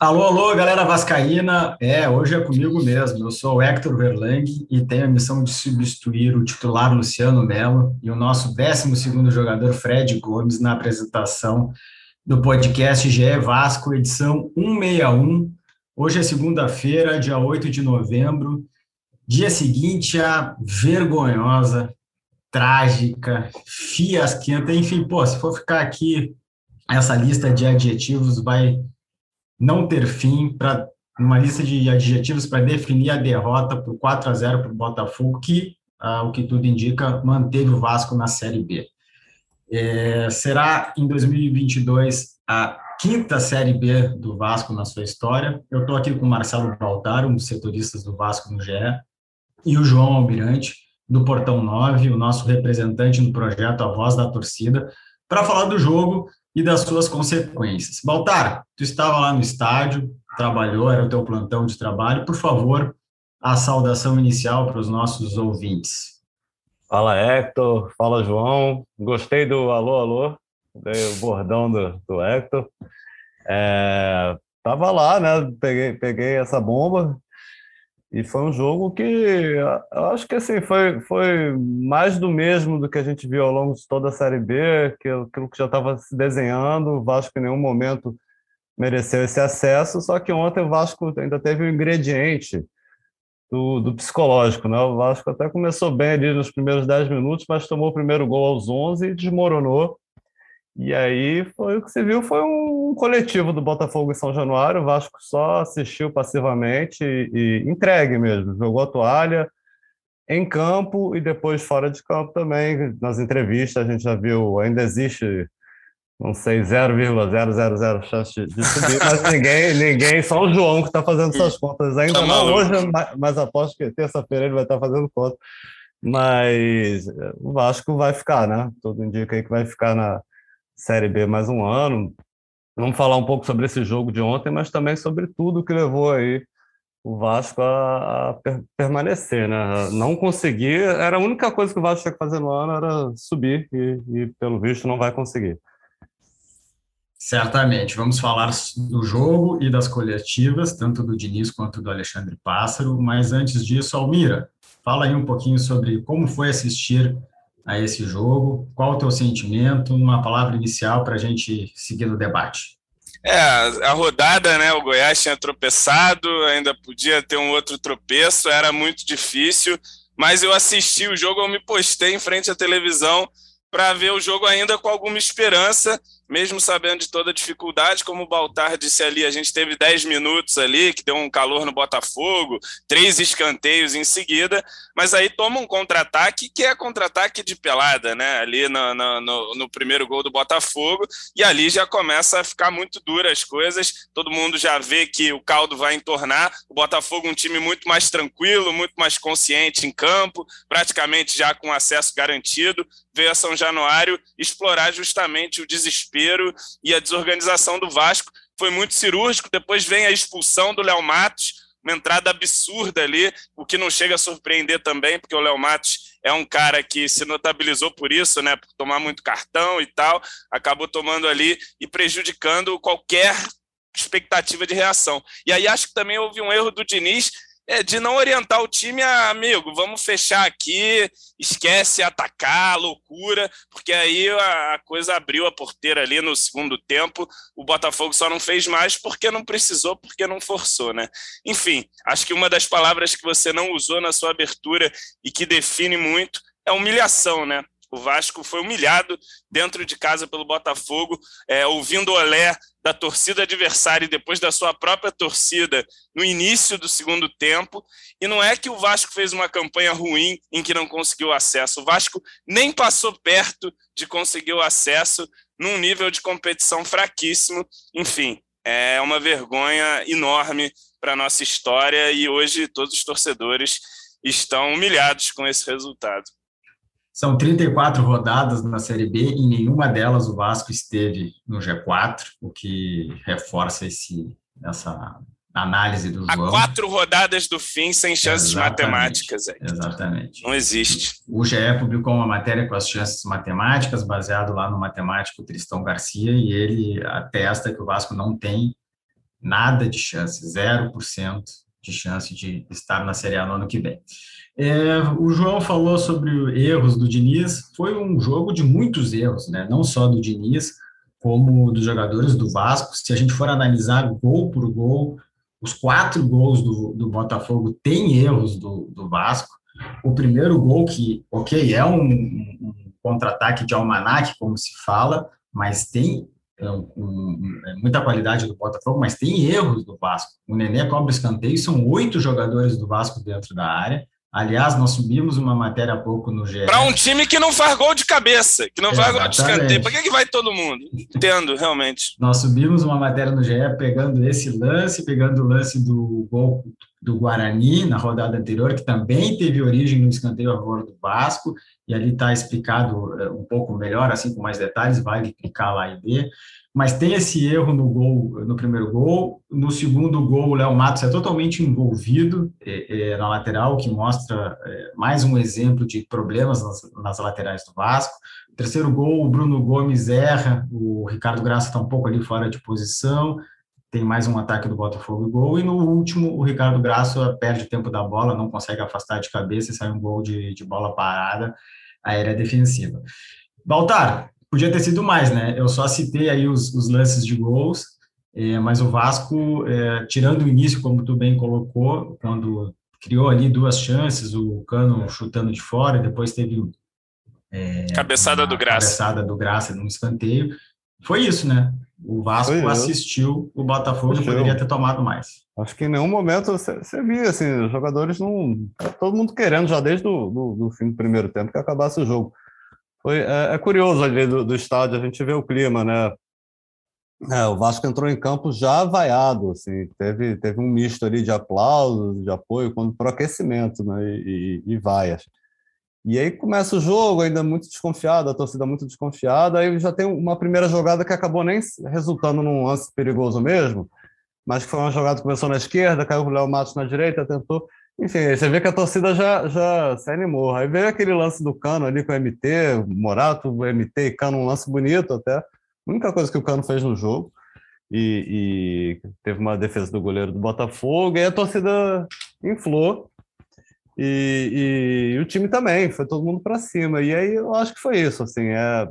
Alô, alô, galera vascaína. É, hoje é comigo mesmo. Eu sou o Hector Verlang e tenho a missão de substituir o titular Luciano Melo e o nosso 12 jogador Fred Gomes na apresentação do podcast GE Vasco, edição 161. Hoje é segunda-feira, dia 8 de novembro, dia seguinte à vergonhosa, trágica, fiasquenta, enfim, pô, se for ficar aqui, essa lista de adjetivos vai não ter fim para uma lista de adjetivos para definir a derrota por 4 a 0 para o Botafogo, que, ah, o que tudo indica, manteve o Vasco na Série B. É, será em 2022 a quinta Série B do Vasco na sua história. Eu estou aqui com o Marcelo Baltar, um dos setoristas do Vasco no GE, e o João Almirante, do Portão 9, o nosso representante no projeto A Voz da Torcida, para falar do jogo e das suas consequências. Baltar, tu estava lá no estádio, trabalhou, era o teu plantão de trabalho. Por favor, a saudação inicial para os nossos ouvintes. Fala, Hector. Fala, João. Gostei do alô, alô. O bordão do, do Hector. É, tava lá, né? Peguei, peguei essa bomba, e foi um jogo que eu acho que assim foi, foi mais do mesmo do que a gente viu ao longo de toda a Série B, que aquilo que já estava se desenhando. O Vasco em nenhum momento mereceu esse acesso, só que ontem o Vasco ainda teve um ingrediente do, do psicológico. Né? O Vasco até começou bem ali nos primeiros 10 minutos, mas tomou o primeiro gol aos 11 e desmoronou. E aí foi o que se viu foi um coletivo do Botafogo em São Januário. O Vasco só assistiu passivamente e, e entregue mesmo, jogou a toalha em campo e depois fora de campo também. Nas entrevistas a gente já viu, ainda existe, não sei, 0,000 chance de subir, mas ninguém, ninguém, só o João que está fazendo essas contas ainda não hoje, mas aposto que terça-feira ele vai estar tá fazendo conta. Mas o Vasco vai ficar, né? Tudo indica aí que vai ficar na, Série B mais um ano. Vamos falar um pouco sobre esse jogo de ontem, mas também sobre tudo que levou aí o Vasco a, a per permanecer, né? Não conseguir, era a única coisa que o Vasco tinha que fazer no ano era subir e, e pelo visto não vai conseguir. Certamente. Vamos falar do jogo e das coletivas, tanto do Diniz quanto do Alexandre Pássaro. Mas antes disso, Almira, fala aí um pouquinho sobre como foi assistir a esse jogo? Qual o teu sentimento? Uma palavra inicial para a gente seguir no debate. É, a rodada, né? O Goiás tinha tropeçado, ainda podia ter um outro tropeço, era muito difícil, mas eu assisti o jogo, eu me postei em frente à televisão para ver o jogo ainda com alguma esperança mesmo sabendo de toda a dificuldade, como o Baltar disse ali, a gente teve 10 minutos ali, que deu um calor no Botafogo, três escanteios em seguida, mas aí toma um contra-ataque, que é contra-ataque de pelada, né? Ali no, no, no, primeiro gol do Botafogo, e ali já começa a ficar muito dura as coisas, todo mundo já vê que o caldo vai entornar, o Botafogo um time muito mais tranquilo, muito mais consciente em campo, praticamente já com acesso garantido, veio a São Januário explorar justamente o desespero e a desorganização do Vasco. Foi muito cirúrgico. Depois vem a expulsão do Léo Matos, uma entrada absurda ali, o que não chega a surpreender também, porque o Léo Matos é um cara que se notabilizou por isso, né, por tomar muito cartão e tal, acabou tomando ali e prejudicando qualquer expectativa de reação. E aí acho que também houve um erro do Diniz é, de não orientar o time a, amigo, vamos fechar aqui, esquece atacar, loucura, porque aí a, coisa abriu a porteira ali no segundo tempo. O Botafogo só não fez mais porque não precisou, porque não forçou, né? Enfim, acho que uma das palavras que você não usou na sua abertura e que define muito é humilhação, né? O Vasco foi humilhado dentro de casa pelo Botafogo, é, ouvindo o olé da torcida adversária e depois da sua própria torcida no início do segundo tempo. E não é que o Vasco fez uma campanha ruim em que não conseguiu acesso. O Vasco nem passou perto de conseguir o acesso num nível de competição fraquíssimo. Enfim, é uma vergonha enorme para a nossa história e hoje todos os torcedores estão humilhados com esse resultado. São 34 rodadas na Série B e nenhuma delas o Vasco esteve no G4, o que reforça esse, essa análise do João. Há quatro rodadas do fim sem chances exatamente, matemáticas. É. Exatamente. Não existe. O GE publicou uma matéria com as chances matemáticas, baseado lá no matemático Tristão Garcia, e ele atesta que o Vasco não tem Nada de chance, 0% de chance de estar na Série A no ano que vem. É, o João falou sobre erros do Diniz, foi um jogo de muitos erros, né? não só do Diniz, como dos jogadores do Vasco. Se a gente for analisar gol por gol, os quatro gols do, do Botafogo têm erros do, do Vasco. O primeiro gol, que, ok, é um, um contra-ataque de almanac, como se fala, mas tem um, é muita qualidade do Botafogo, mas tem erros do Vasco. O Nenê cobra escanteio, são oito jogadores do Vasco dentro da área. Aliás, nós subimos uma matéria há pouco no GE. Para um time que não faz gol de cabeça, que não faz gol de escanteio. Para que, que vai todo mundo? Entendo, realmente. Nós subimos uma matéria no GE pegando esse lance, pegando o lance do gol do Guarani na rodada anterior, que também teve origem no escanteio a favor do Vasco, e ali está explicado é, um pouco melhor, assim com mais detalhes, vale clicar lá e ver mas tem esse erro no gol, no primeiro gol. No segundo gol, o Léo Matos é totalmente envolvido é, é, na lateral, que mostra é, mais um exemplo de problemas nas, nas, laterais do Vasco. terceiro gol, o Bruno Gomes erra, o Ricardo Graça está um pouco ali fora de posição, tem mais um ataque do Botafogo e gol. E no último, o Ricardo Graça perde tempo da bola, não consegue afastar de cabeça e sai um gol de, de bola parada aérea defensiva. Baltar, podia ter sido mais, né? Eu só citei aí os, os lances de gols, é, mas o Vasco, é, tirando o início, como tu bem colocou, quando criou ali duas chances, o Cano chutando de fora, depois teve é, cabeçada do Graça, cabeçada do Graça num escanteio. Foi isso, né? O Vasco Foi assistiu o Botafogo e poderia ter tomado mais. Acho que em nenhum momento você, você via, assim, os jogadores não. Todo mundo querendo já desde o do, do, fim do primeiro tempo que acabasse o jogo. Foi, é, é curioso ali do, do, estádio, a gente vê o clima, né? É, o Vasco entrou em campo já vaiado, assim, teve, teve um misto ali de aplausos, de apoio, quando pro aquecimento, né? E, e, e vaias. E aí começa o jogo, ainda muito desconfiado, a torcida muito desconfiada, aí já tem uma primeira jogada que acabou nem resultando num lance perigoso mesmo, mas que foi uma jogada que começou na esquerda, caiu o Léo Matos na direita, tentou, enfim, você vê que a torcida já, já se animou. Aí veio aquele lance do Cano ali com o MT, Morato, MT e Cano, um lance bonito até. A única coisa que o Cano fez no jogo. E, e teve uma defesa do goleiro do Botafogo, e a torcida inflou. E, e, e o time também, foi todo mundo para cima. E aí eu acho que foi isso. Assim, é,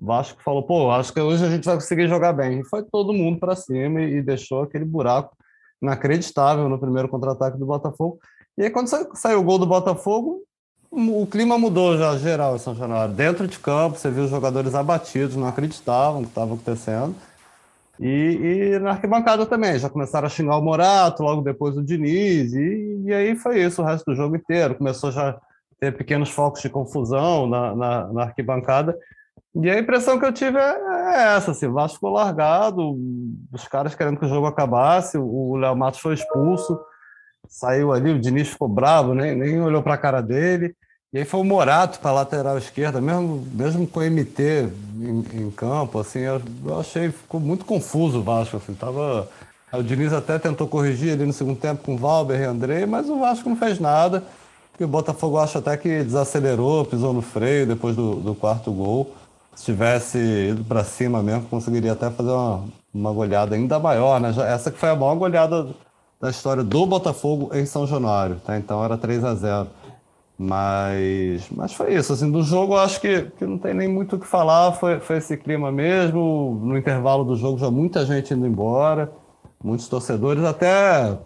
Vasco falou, pô, acho que hoje a gente vai conseguir jogar bem. E foi todo mundo para cima e, e deixou aquele buraco inacreditável no primeiro contra-ataque do Botafogo. E aí, quando saiu o gol do Botafogo, o clima mudou já geral em São Januário. Dentro de campo, você viu os jogadores abatidos, não acreditavam que estava acontecendo. E, e, na arquibancada também, já começaram a xingar o Morato, logo depois o Diniz, e, e aí foi isso o resto do jogo inteiro. Começou já a ter pequenos focos de confusão na, na, na arquibancada. E a impressão que eu tive é, é essa, assim, o Vasco ficou largado, os caras querendo que o jogo acabasse, o Léo Matos foi expulso, saiu ali, o Diniz ficou bravo, nem, nem olhou para a cara dele. E aí foi o Morato para lateral esquerda, mesmo, mesmo com o MT em, em campo, assim, eu, eu, achei, ficou muito confuso o Vasco, assim, tava... O Diniz até tentou corrigir ali no segundo tempo com o Valber e André, mas o Vasco não fez nada. E o Botafogo acho até que desacelerou, pisou no freio depois do, do quarto gol. Se tivesse ido para cima mesmo, conseguiria até fazer uma, uma goleada ainda maior, né? Essa que foi a maior goleada da história do Botafogo em São Januário, tá? Então era 3 a 0 mas, mas foi isso, assim, do jogo eu acho que, que não tem nem muito o que falar, foi, foi esse clima mesmo, no intervalo do jogo já muita gente indo embora, muitos torcedores, até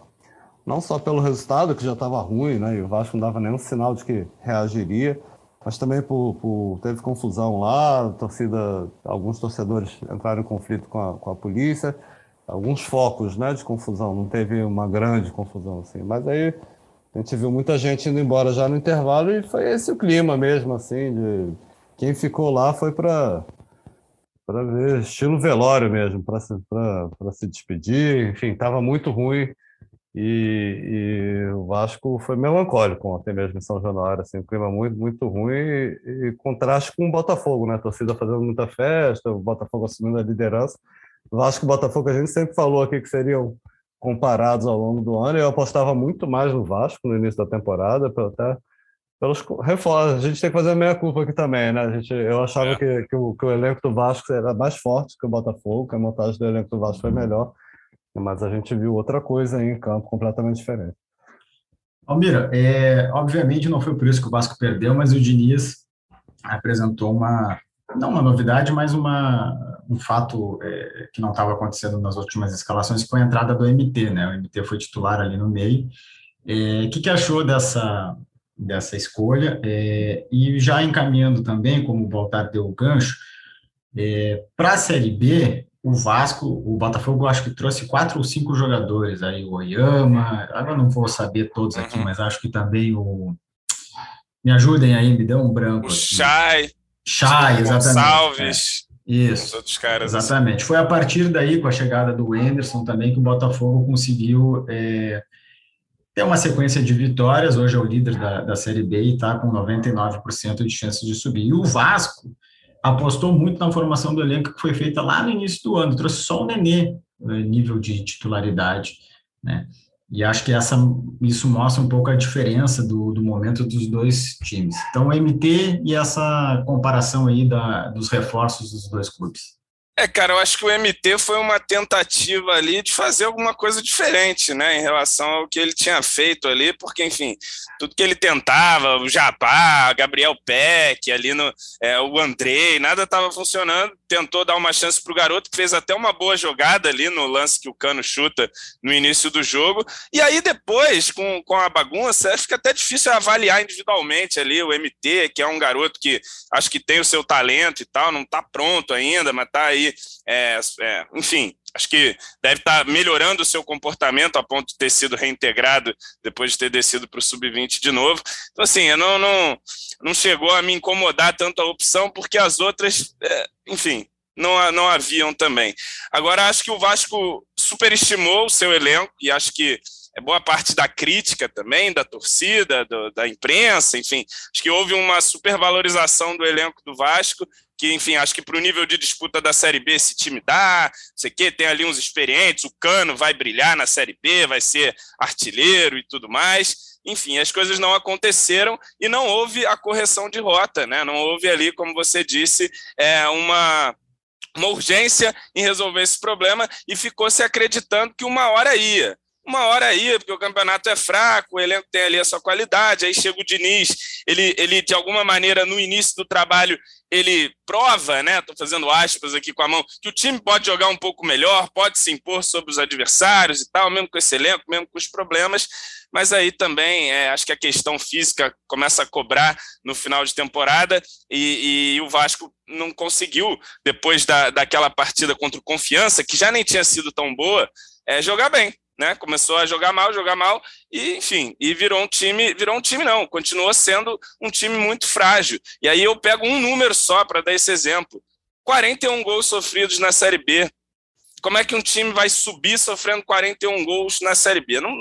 não só pelo resultado, que já estava ruim, né, e o Vasco não dava nenhum sinal de que reagiria, mas também por, por teve confusão lá, torcida, alguns torcedores entraram em conflito com a, com a polícia, alguns focos né, de confusão, não teve uma grande confusão assim, mas aí a gente viu muita gente indo embora já no intervalo e foi esse o clima mesmo, assim, de quem ficou lá foi para ver estilo velório mesmo, para se, se despedir, enfim, estava muito ruim e, e, o Vasco foi melancólico até mesmo em São Januário, assim, um clima muito, muito ruim e, e contraste com o Botafogo, né, a torcida fazendo muita festa, o Botafogo assumindo a liderança, Vasco e Botafogo, a gente sempre falou aqui que seriam comparados ao longo do ano. Eu apostava muito mais no Vasco no início da temporada, até pelos reforços. A gente tem que fazer a meia culpa aqui também, né? A gente, eu achava é. que, que, o, que o elenco do Vasco era mais forte que o Botafogo, que a montagem do elenco do Vasco foi melhor. mas a gente viu outra coisa aí em campo completamente diferente. Almira, é, obviamente não foi por isso que o Vasco perdeu, mas o Diniz apresentou uma, não uma novidade, mas uma, um fato é, que não estava acontecendo nas últimas escalações, foi a entrada do MT, né? O MT foi titular ali no meio. É, o que, que achou dessa, dessa escolha? É, e já encaminhando também, como o Baltar deu o gancho, é, para a Série B, o Vasco, o Botafogo, acho que trouxe quatro ou cinco jogadores aí, o Oyama, agora não vou saber todos aqui, uhum. mas acho que também o. Me ajudem aí, me dê um branco. O Chay. Chay, exatamente. Gonçalves. Isso. outros caras. Assim. Exatamente. Assim. Foi a partir daí, com a chegada do Anderson também, que o Botafogo conseguiu é, ter uma sequência de vitórias. Hoje é o líder da, da Série B e está com 99% de chance de subir. E o Vasco apostou muito na formação do elenco que foi feita lá no início do ano, trouxe só o Nenê eh, nível de titularidade, né? E acho que essa, isso mostra um pouco a diferença do, do momento dos dois times. Então, o MT e essa comparação aí da, dos reforços dos dois clubes. É, cara, eu acho que o MT foi uma tentativa ali de fazer alguma coisa diferente, né, em relação ao que ele tinha feito ali, porque, enfim, tudo que ele tentava, o Jabá, Gabriel Peck, ali no, é, o Andrei, nada estava funcionando, tentou dar uma chance para o garoto, que fez até uma boa jogada ali no lance que o Cano chuta no início do jogo, e aí depois, com, com a bagunça, fica até difícil avaliar individualmente ali o MT, que é um garoto que acho que tem o seu talento e tal, não está pronto ainda, mas está aí aí, é, é, enfim, acho que deve estar melhorando o seu comportamento a ponto de ter sido reintegrado depois de ter descido para o sub-20 de novo. Então, assim, não, não, não chegou a me incomodar tanto a opção, porque as outras, é, enfim, não, não haviam também. Agora, acho que o Vasco superestimou o seu elenco e acho que é boa parte da crítica também, da torcida, do, da imprensa, enfim, acho que houve uma supervalorização do elenco do Vasco que, enfim, acho que para o nível de disputa da Série B esse time dá, não sei o quê, tem ali uns experientes, o Cano vai brilhar na Série B, vai ser artilheiro e tudo mais. Enfim, as coisas não aconteceram e não houve a correção de rota, né? Não houve ali, como você disse, é, uma, uma urgência em resolver esse problema e ficou se acreditando que uma hora ia uma hora ia, porque o campeonato é fraco, o elenco tem ali a sua qualidade, aí chega o Diniz, ele, ele de alguma maneira, no início do trabalho, ele prova, né? Estou fazendo aspas aqui com a mão, que o time pode jogar um pouco melhor, pode se impor sobre os adversários e tal, mesmo com esse elenco, mesmo com os problemas, mas aí também é, acho que a questão física começa a cobrar no final de temporada e, e o Vasco não conseguiu, depois da, daquela partida contra o Confiança, que já nem tinha sido tão boa, é, jogar bem né? Começou a jogar mal, jogar mal e, enfim, e virou um time, virou um time não, continua sendo um time muito frágil. E aí eu pego um número só para dar esse exemplo. 41 gols sofridos na Série B como é que um time vai subir sofrendo 41 gols na Série B? Não,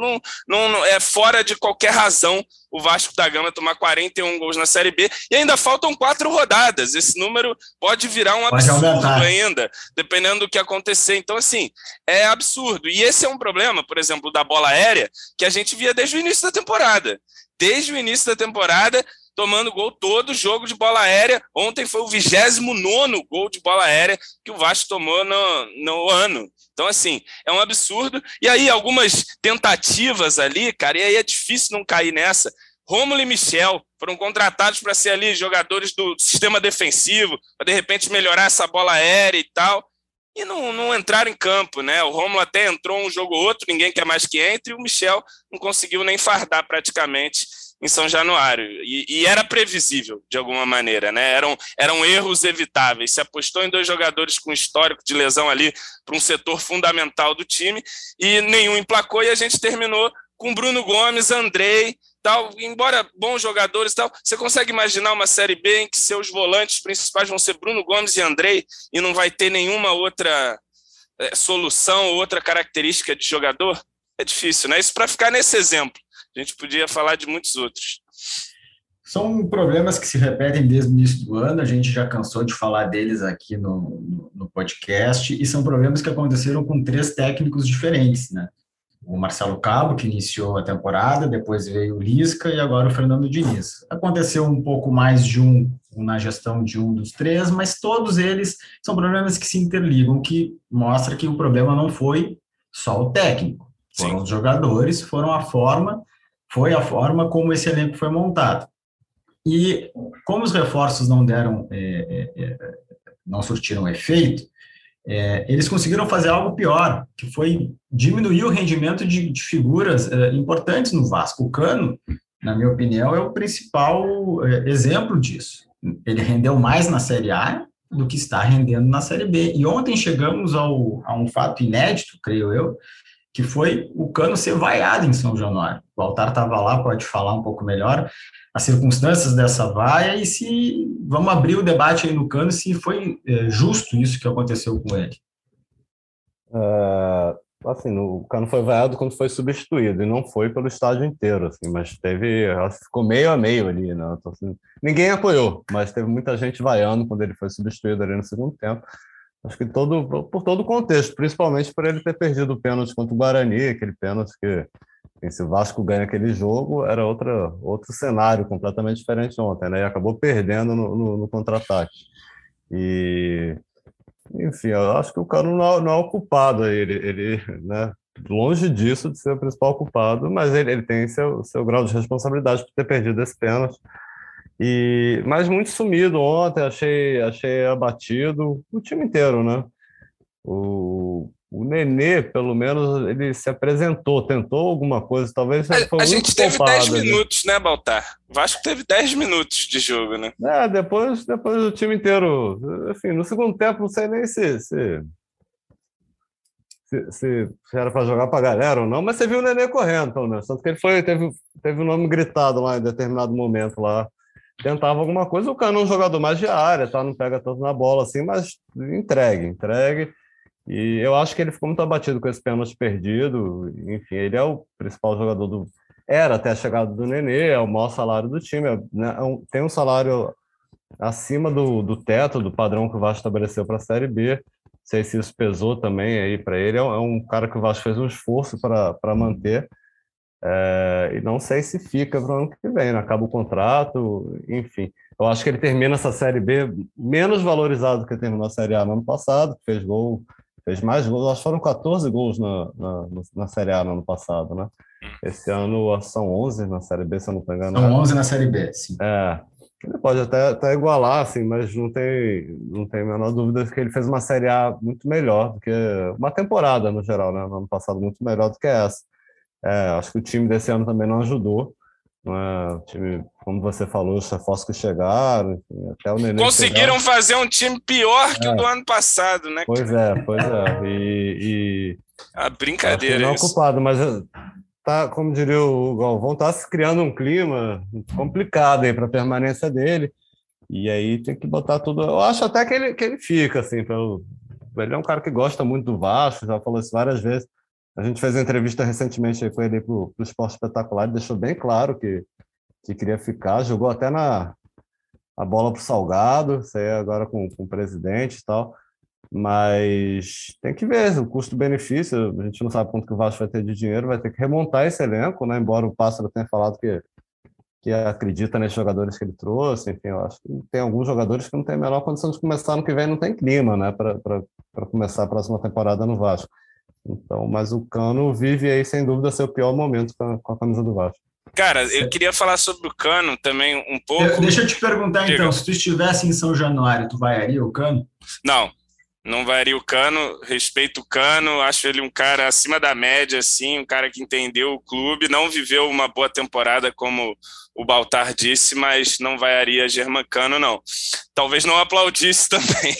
não, não, é fora de qualquer razão o Vasco da Gama tomar 41 gols na Série B e ainda faltam quatro rodadas. Esse número pode virar um absurdo ainda, dependendo do que acontecer. Então, assim, é absurdo. E esse é um problema, por exemplo, da bola aérea, que a gente via desde o início da temporada. Desde o início da temporada, tomando gol todo jogo de bola aérea. Ontem foi o 29 gol de bola aérea que o Vasco tomou no, no ano. Então, assim, é um absurdo. E aí, algumas tentativas ali, cara, e aí é difícil não cair nessa. Rômulo e Michel foram contratados para ser ali jogadores do sistema defensivo, para de repente melhorar essa bola aérea e tal. E não, não entraram em campo, né? O Rômulo até entrou um jogo ou outro, ninguém quer mais que entre, e o Michel não conseguiu nem fardar praticamente em São Januário. E, e, era previsível, de alguma maneira, né? Eram, eram erros evitáveis. Se apostou em dois jogadores com histórico de lesão ali para um setor fundamental do time e nenhum emplacou, e a gente terminou com Bruno Gomes, Andrei, tal, embora bons jogadores tal, você consegue imaginar uma Série B em que seus volantes principais vão ser Bruno Gomes e Andrei e não vai ter nenhuma outra é, solução, outra característica de jogador? É difícil, né? Isso para ficar nesse exemplo. A gente podia falar de muitos outros. São problemas que se repetem desde o início do ano, a gente já cansou de falar deles aqui no, no, podcast, e são problemas que aconteceram com três técnicos diferentes, né? O Marcelo Cabo, que iniciou a temporada, depois veio o Lisca e agora o Fernando Diniz. Aconteceu um pouco mais de um na gestão de um dos três, mas todos eles são problemas que se interligam, que mostra que o problema não foi só o técnico. Foram Sim. os jogadores, foram a forma, foi a forma como esse elenco foi montado. E como os reforços não deram, é, é, é não surtiram efeito, é, eles conseguiram fazer algo pior, que foi diminuir o rendimento de, de figuras é, importantes no Vasco. O Cano, na minha opinião, é o principal é, exemplo disso. Ele rendeu mais na Série A do que está rendendo na Série B. E ontem chegamos ao, a um fato inédito, creio eu, que foi o Cano ser vaiado em São Januário. O Altar estava lá, pode falar um pouco melhor as circunstâncias dessa vaia e se vamos abrir o debate aí no Cano se foi é, justo isso que aconteceu com ele. É, assim, o Cano foi vaiado quando foi substituído e não foi pelo estádio inteiro, assim, mas teve ficou meio a meio ali, né? Então, assim, ninguém apoiou, mas teve muita gente vaiando quando ele foi substituído ali no segundo tempo. Acho que todo, por todo o contexto, principalmente por ele ter perdido o pênalti contra o Guarani, aquele pênalti que, se o Vasco ganha aquele jogo, era outra, outro cenário completamente diferente ontem, né? E acabou perdendo no, no, no contra-ataque. E, enfim, eu acho que o cara não, é, não é o culpado, ele, ele né? longe disso de ser o principal culpado, mas ele, ele tem seu, seu grau de responsabilidade por ter perdido esse pênalti. E, mas muito sumido ontem, achei, achei abatido o time inteiro, né? O, o Nenê, pelo menos, ele se apresentou, tentou alguma coisa, talvez A, a gente teve 10 minutos, né, Baltar? Vasco teve 10 minutos de jogo, né? É, depois, depois o time inteiro. Enfim, no segundo tempo, não sei nem se, se se, se, era para jogar para a galera ou não, mas você viu o Nenê correndo, pelo menos. Tanto que ele foi, teve, teve o nome gritado lá em determinado momento lá tentava alguma coisa. O Cano é um jogador mais de área, tá? não pega tanto na bola assim, mas entregue, entregue. E eu acho que ele ficou muito abatido com esse pênalti perdido. Enfim, ele é o principal jogador do. Era até a chegada do Nenê, é o maior salário do time. É, né? É tem um salário acima do, do teto, do padrão que o Vasco estabeleceu para a Série B. Não sei se isso pesou também aí para ele. É um é cara que o Vasco fez um esforço para manter. É, e não sei se fica para o ano que vem, né? acaba o contrato, enfim. Eu acho que ele termina essa Série B menos valorizado do que terminou a Série A no ano passado, fez gol, fez mais gols, acho que foram 14 gols na, na, na Série A no ano passado, né? Esse ano são 11 na Série B, se eu não estou enganado. São 11 na Série B, sim. É, ele pode até, até igualar, assim, mas não tem, não tem a menor dúvida que ele fez uma Série A muito melhor do que uma temporada no geral, né? No ano passado, muito melhor do que essa. É, acho que o time desse ano também não ajudou. É? O time, como você falou, os reforços que chegaram, enfim, até o Nenê Conseguiram fazer um time pior que é. o do ano passado, né? Pois é, pois é. E, e... A brincadeira. Não é ocupado, mas tá, como diria o Galvão, está se criando um clima complicado aí para a permanência dele. E aí tem que botar tudo. Eu acho até que ele, que ele fica, assim, pelo. Ele é um cara que gosta muito do Vasco, já falou isso várias vezes. A gente fez uma entrevista recentemente com ele para o Esporte Espetacular, ele deixou bem claro que, que queria ficar, jogou até na a bola para o Salgado, saiu agora com, com o presidente e tal, mas tem que ver o custo-benefício, a gente não sabe quanto que o Vasco vai ter de dinheiro, vai ter que remontar esse elenco, né? embora o Pássaro tenha falado que, que acredita nesses jogadores que ele trouxe, enfim, eu acho que tem alguns jogadores que não têm a menor condição de começar no que vem, não tem clima né? para começar a próxima temporada no Vasco. Então, mas o Cano vive aí, sem dúvida, seu pior momento com a, com a camisa do Vasco. Cara, eu queria falar sobre o Cano também um pouco. deixa eu te perguntar Diga. então, se tu estivesse em São Januário, tu vaiaria o Cano? Não, não vaiaria o Cano, respeito o Cano, acho ele um cara acima da média, assim, um cara que entendeu o clube, não viveu uma boa temporada como o Baltar disse, mas não vaiaria Germancano, não. Talvez não aplaudisse também,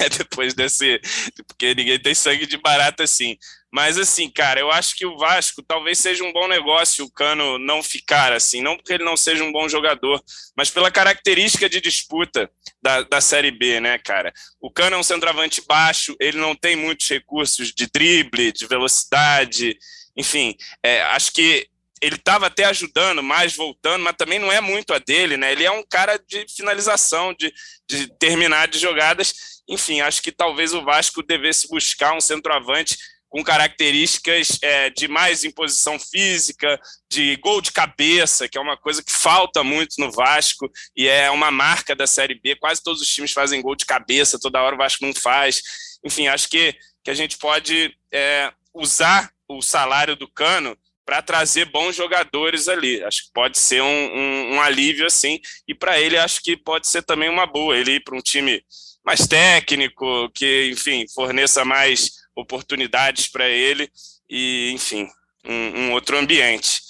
é, depois desse, porque ninguém tem sangue de barata assim. Mas assim, cara, eu acho que o Vasco talvez seja um bom negócio o Cano não ficar assim, não porque ele não seja um bom jogador, mas pela característica de disputa da, da Série B, né, cara? O Cano é um centroavante baixo, ele não tem muitos recursos de drible, de velocidade, enfim, é, acho que ele estava até ajudando mais, voltando, mas também não é muito a dele, né? Ele é um cara de finalização, de, de terminar de jogadas. Enfim, acho que talvez o Vasco devesse buscar um centroavante com características é, de mais imposição física, de gol de cabeça, que é uma coisa que falta muito no Vasco e é uma marca da Série B. Quase todos os times fazem gol de cabeça, toda hora o Vasco não faz. Enfim, acho que, que a gente pode é, usar o salário do Cano para trazer bons jogadores ali. Acho que pode ser um, um, um alívio assim. E para ele, acho que pode ser também uma boa ele ir para um time mais técnico, que, enfim, forneça mais oportunidades para ele e, enfim, um, um, outro ambiente.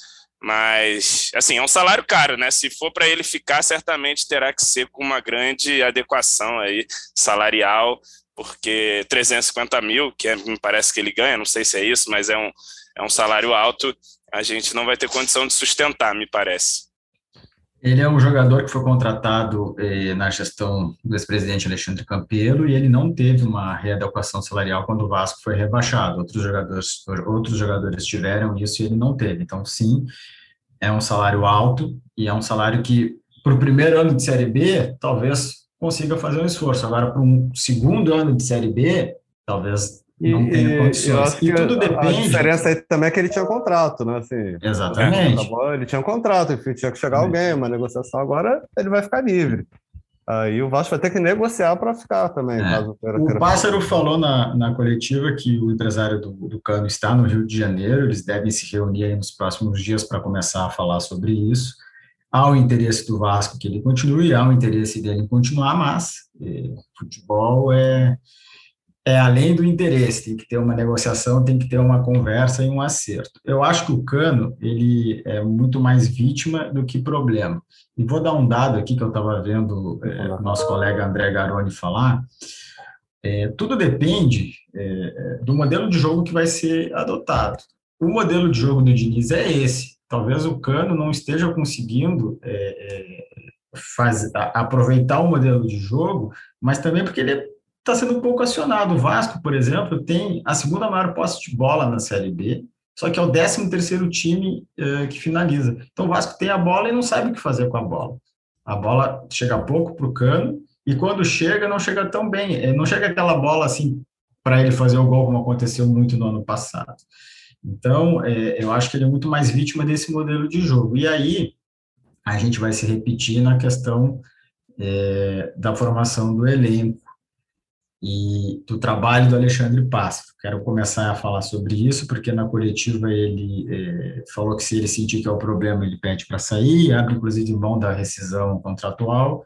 Mas, assim, é um salário caro, né? Se for para ele ficar, certamente terá que ser com uma grande adequação aí salarial, porque 350 mil, que é, me parece que ele ganha, não sei se é isso, mas é um, é um salário alto, a gente não vai ter condição de sustentar, me parece. Ele é um jogador que foi contratado eh, na gestão do ex-presidente Alexandre Campelo e ele não teve uma readequação salarial quando o Vasco foi rebaixado. Outros jogadores, outros jogadores tiveram isso e ele não teve. Então, sim, é um salário alto e é um salário que, para o primeiro ano de Série B, talvez consiga fazer um esforço. Agora, para um segundo ano de Série B, talvez não e, tem condições. E tudo depende. A diferença aí também é que ele tinha um contrato, né? Assim, Exatamente. Ele tinha um contrato, tinha que chegar alguém, uma negociação. Agora ele vai ficar livre. Aí o Vasco vai ter que negociar para ficar também. É. o Pássaro falou na, na coletiva que o empresário do, do Cano está no Rio de Janeiro, eles devem se reunir aí nos próximos dias para começar a falar sobre isso. Há o interesse do Vasco que ele continue, há o interesse dele em continuar, mas eh, futebol é é além do interesse, tem que ter uma negociação, tem que ter uma conversa e um acerto. Eu acho que o Cano, ele é muito mais vítima do que problema. E vou dar um dado aqui que eu estava vendo é, o nosso colega André Garoni falar. É, tudo depende é, do modelo de jogo que vai ser adotado. O modelo de jogo do Diniz é esse. Talvez o Cano não esteja conseguindo é, é, faz, aproveitar o modelo de jogo, mas também porque ele é está sendo pouco acionado. O Vasco, por exemplo, tem a segunda maior posse de bola na Série B, só que é o 13 terceiro time uh, que finaliza. Então o Vasco tem a bola e não sabe o que fazer com a bola. A bola chega pouco para o cano e quando chega, não chega tão bem. Eh, não chega aquela bola assim para ele fazer o gol como aconteceu muito no ano passado. Então, é, eu acho que ele é muito mais vítima desse modelo de jogo. E aí, a gente vai se repetir na questão é, da formação do elenco e do trabalho do Alexandre Pássaro. Quero começar a falar sobre isso, porque na coletiva ele é, falou que se ele sentir que é o problema, ele pede para sair, abre inclusive mão da rescisão contratual.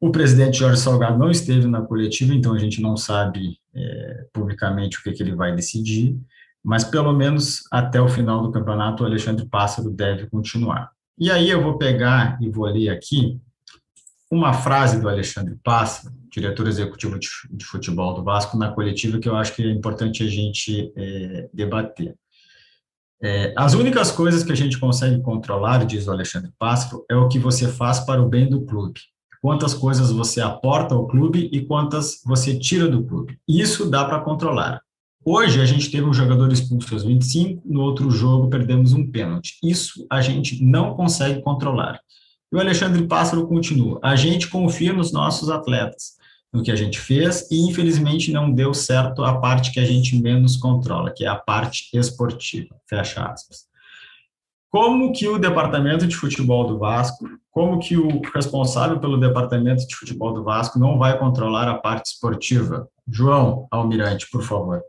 O presidente Jorge Salgado não esteve na coletiva, então a gente não sabe é, publicamente o que, que ele vai decidir, mas pelo menos até o final do campeonato o Alexandre Pássaro deve continuar. E aí eu vou pegar e vou ler aqui uma frase do Alexandre Pássaro, diretor executivo de futebol do Vasco, na coletiva, que eu acho que é importante a gente é, debater. É, as únicas coisas que a gente consegue controlar, diz o Alexandre Pássaro, é o que você faz para o bem do clube. Quantas coisas você aporta ao clube e quantas você tira do clube. Isso dá para controlar. Hoje a gente teve um jogador expulso aos 25, no outro jogo perdemos um pênalti. Isso a gente não consegue controlar. O Alexandre Pássaro continua: a gente confia nos nossos atletas no que a gente fez e infelizmente não deu certo a parte que a gente menos controla, que é a parte esportiva. Fecha aspas. Como que o departamento de futebol do Vasco, como que o responsável pelo departamento de futebol do Vasco não vai controlar a parte esportiva? João Almirante, por favor.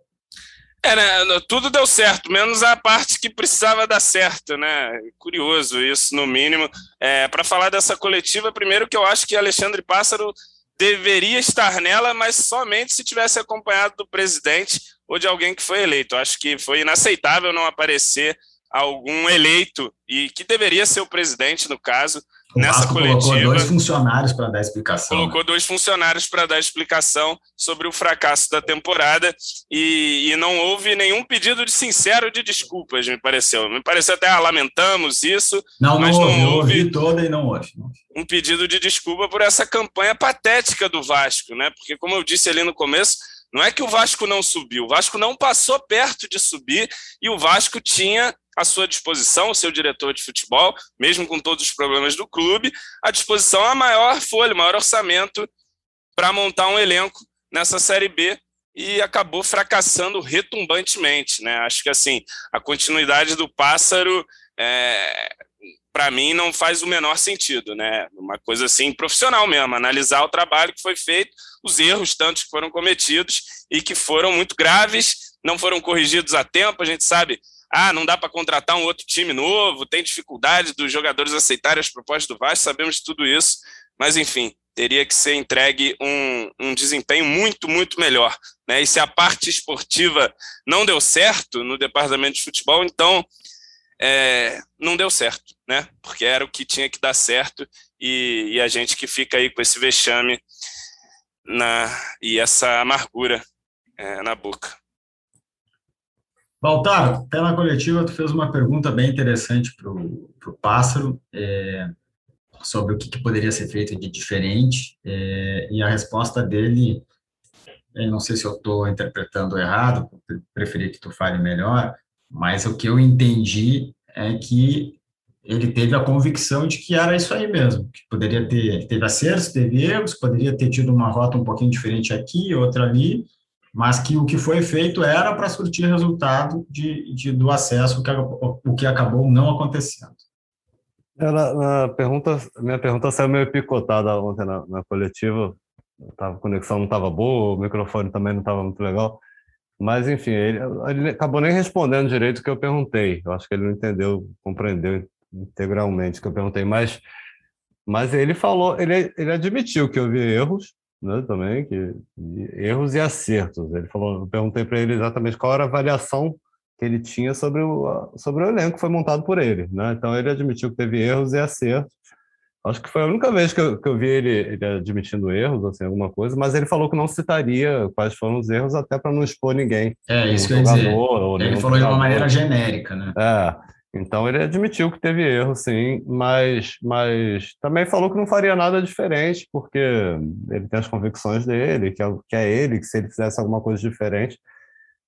É, né? Tudo deu certo, menos a parte que precisava dar certo, né? Curioso isso, no mínimo. É, Para falar dessa coletiva, primeiro que eu acho que Alexandre Pássaro deveria estar nela, mas somente se tivesse acompanhado do presidente ou de alguém que foi eleito. Acho que foi inaceitável não aparecer algum eleito e que deveria ser o presidente no caso o nessa Vasco coletiva. Colocou dois funcionários para dar explicação. Colocou né? dois funcionários para dar explicação sobre o fracasso da temporada e, e, não houve nenhum pedido de sincero de desculpas, me pareceu. Me pareceu até ah, lamentamos isso, não, mas não, não houve. Eu toda e não houve. Um pedido de desculpa por essa campanha patética do Vasco, né? Porque como eu disse ali no começo, não é que o Vasco não subiu, o Vasco não passou perto de subir e o Vasco tinha à sua disposição, o seu diretor de futebol, mesmo com todos os problemas do clube, à disposição a maior folha, maior orçamento para montar um elenco nessa Série B e acabou fracassando retumbantemente. Né? Acho que assim a continuidade do pássaro é, para mim não faz o menor sentido, né? Uma coisa assim profissional mesmo, analisar o trabalho que foi feito, os erros tantos que foram cometidos e que foram muito graves não foram corrigidos a tempo. A gente sabe, ah, não dá para contratar um outro time novo, tem dificuldade dos jogadores aceitarem as propostas do Vasco, sabemos tudo isso, mas enfim, teria que ser entregue um, um desempenho muito, muito melhor. Né? E se a parte esportiva não deu certo no departamento de futebol, então é, não deu certo, né? Porque era o que tinha que dar certo e, e, a gente que fica aí com esse vexame na, e essa amargura é, na boca. Baltar, até na coletiva tu fez uma pergunta bem interessante para o Pássaro é, sobre o que, que, poderia ser feito de diferente é, e a resposta dele, não sei se eu estou interpretando errado, preferi que tu fale melhor, mas o que eu entendi é que ele teve a convicção de que era isso aí mesmo, que poderia ter, teve acertos, teve erros, poderia ter tido uma rota um pouquinho diferente aqui, outra ali, mas que o que foi feito era para surtir resultado de, de, do acesso, que, o que acabou não acontecendo. Na, na pergunta, minha pergunta saiu meio picotada ontem na, na coletiva, a conexão não estava boa, o microfone também não estava muito legal. Mas, enfim, ele, ele acabou nem respondendo direito o que eu perguntei. Eu acho que ele não entendeu, compreendeu integralmente o que eu perguntei. Mas, mas ele falou, ele, ele admitiu que houve erros, né, também, que, erros e acertos. Ele falou, eu perguntei para ele exatamente qual era a avaliação que ele tinha sobre o, sobre o elenco que foi montado por ele. Né? Então, ele admitiu que teve erros e acertos. Acho que foi a única vez que eu, que eu vi ele, ele, admitindo erros, assim, alguma coisa, mas ele falou que não citaria quais foram os erros, até para não expor ninguém. É, isso que eu ia dizer. Ele falou de uma maneira genérica, né? É, então ele admitiu que teve erro, sim, mas, mas também falou que não faria nada diferente, porque ele tem as convicções dele, que é, que é ele, que se ele fizesse alguma coisa diferente,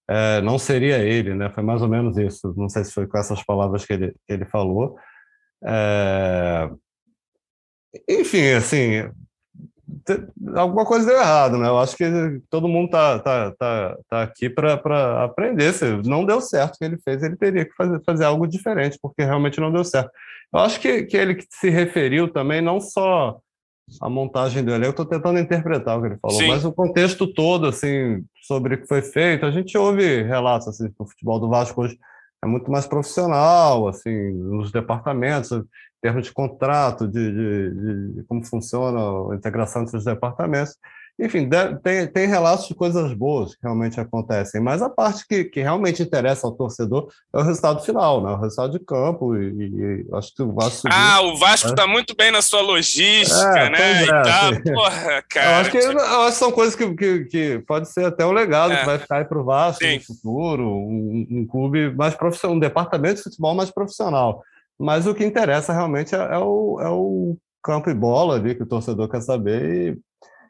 é, não seria ele, né? Foi mais ou menos isso. Não sei se foi com essas palavras que ele, que ele falou. É, enfim, assim, alguma coisa deu errado, né? Eu acho que todo mundo tá, tá, tá, tá aqui para aprender. Se não deu certo o que ele fez, ele teria que fazer, fazer algo diferente, porque realmente não deu certo. Eu acho que, que ele se referiu também não só à montagem do elenco, estou tentando interpretar o que ele falou, Sim. mas o contexto todo, assim, sobre o que foi feito. A gente ouve relatos, assim, que o futebol do Vasco hoje é muito mais profissional, assim, nos departamentos termos de contrato, de, de, de, como funciona a integração entre os departamentos. Enfim, tem, tem relatos de coisas boas que realmente acontecem, mas a parte que, que realmente interessa ao torcedor é o resultado final, né? o resultado de campo. E, e acho que o Vasco. Ah, o Vasco está né? muito bem na sua logística, é, né? É, e Porra, cara. Eu acho que, eu acho que são coisas que, que, que, pode ser até um legado é. que vai ficar aí para o Vasco Sim. no futuro, um, um clube mais profissional, um departamento de futebol mais profissional. Mas o que interessa realmente é, é, o, é o campo e bola ali que o torcedor quer saber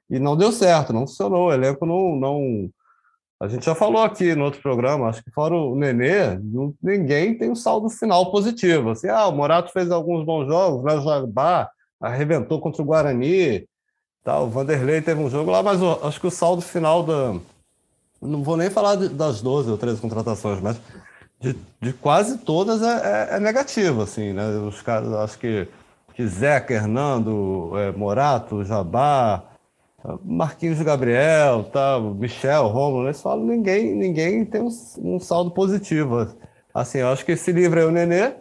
e, e não deu certo, não funcionou. O elenco não, não. A gente já falou aqui no outro programa, acho que fora o Nenê, não, ninguém tem um saldo final positivo. Assim, ah, o Morato fez alguns bons jogos, o Jabá arrebentou contra o Guarani, tá, o Vanderlei teve um jogo lá, mas acho que o saldo final da. Não vou nem falar das 12 ou 13 contratações, mas de, de quase todas é, é, é, negativo, assim, né? Os caras, acho que, que Zeca, Hernando, é, Morato, Jabá, Marquinhos Gabriel, tá, Michel, Romulo, eles falam ninguém, ninguém tem um, um, saldo positivo. Assim, eu acho que esse livro é o Nenê,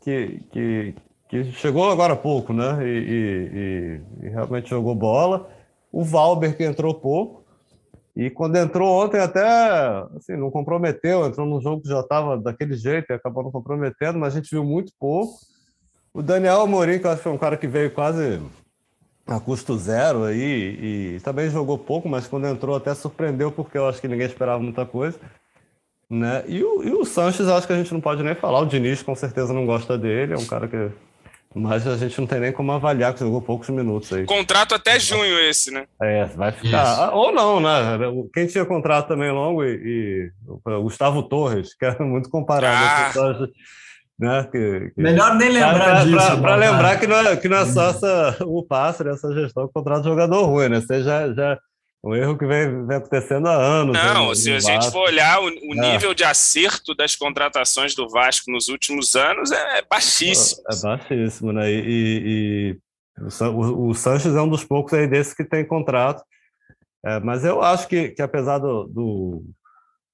que, que, que chegou agora há pouco, né? E, e, e, e realmente jogou bola. O Valber, que entrou pouco. E quando entrou ontem, até assim, não comprometeu, entrou num jogo que já estava daquele jeito e acabou não comprometendo, mas a gente viu muito pouco. O Daniel Amorim, que eu acho que foi um cara que veio quase a custo zero aí, e também jogou pouco, mas quando entrou até surpreendeu, porque eu acho que ninguém esperava muita coisa. Né? E, o, e o Sanches, acho que a gente não pode nem falar. O Diniz, com certeza, não gosta dele, é um cara que mas a gente não tem nem como avaliar, que jogou poucos minutos aí. Contrato até junho esse, né? É, vai ficar. Isso. Ou não, né? Quem tinha contrato também longo e, e o Gustavo Torres, que era muito comparado ah. né? Que, que... Melhor nem lembrar pra, disso. Para lembrar que não, é, que não é só essa, o pássaro, essa gestão contrato de jogador ruim, né? Você já, já um erro que vem, vem acontecendo há anos. Não, né, se a gente for olhar o, o é. nível de acerto das contratações do Vasco nos últimos anos é, baixíssimo. É, baixíssimo, né? E, e, e o, o, Sanches é um dos poucos aí desses que tem contrato. É, mas eu acho que, que apesar do, do,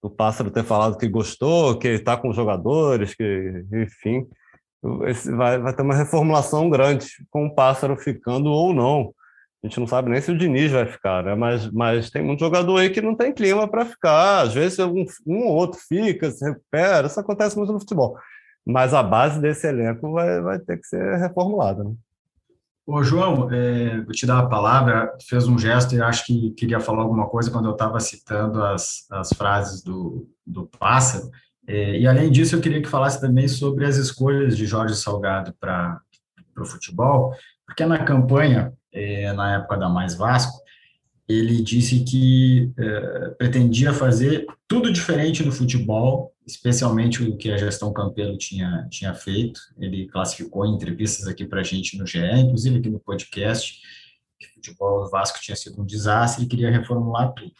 do Pássaro ter falado que gostou, que está com os jogadores, que, enfim, vai, vai ter uma reformulação grande com o Pássaro ficando ou não. A gente não sabe nem se o Diniz vai ficar, né? Mas, mas tem muito jogador aí que não tem clima para ficar. Às vezes um, um ou outro fica, se recupera. Isso acontece muito no futebol. Mas a base desse elenco vai, vai ter que ser reformulada, né? Ô, João, é, vou te dar a palavra, fez um gesto e acho que queria falar alguma coisa quando eu estava citando as, as frases do, do Pássaro. É, e, além disso, eu queria que falasse também sobre as escolhas de Jorge Salgado para o futebol, porque na campanha, é, na época da Mais Vasco, ele disse que é, pretendia fazer tudo diferente no futebol, especialmente o que a gestão Campelo tinha, tinha feito. Ele classificou em entrevistas aqui para a gente no GE, inclusive aqui no podcast, que o futebol do Vasco tinha sido um desastre e queria reformular tudo.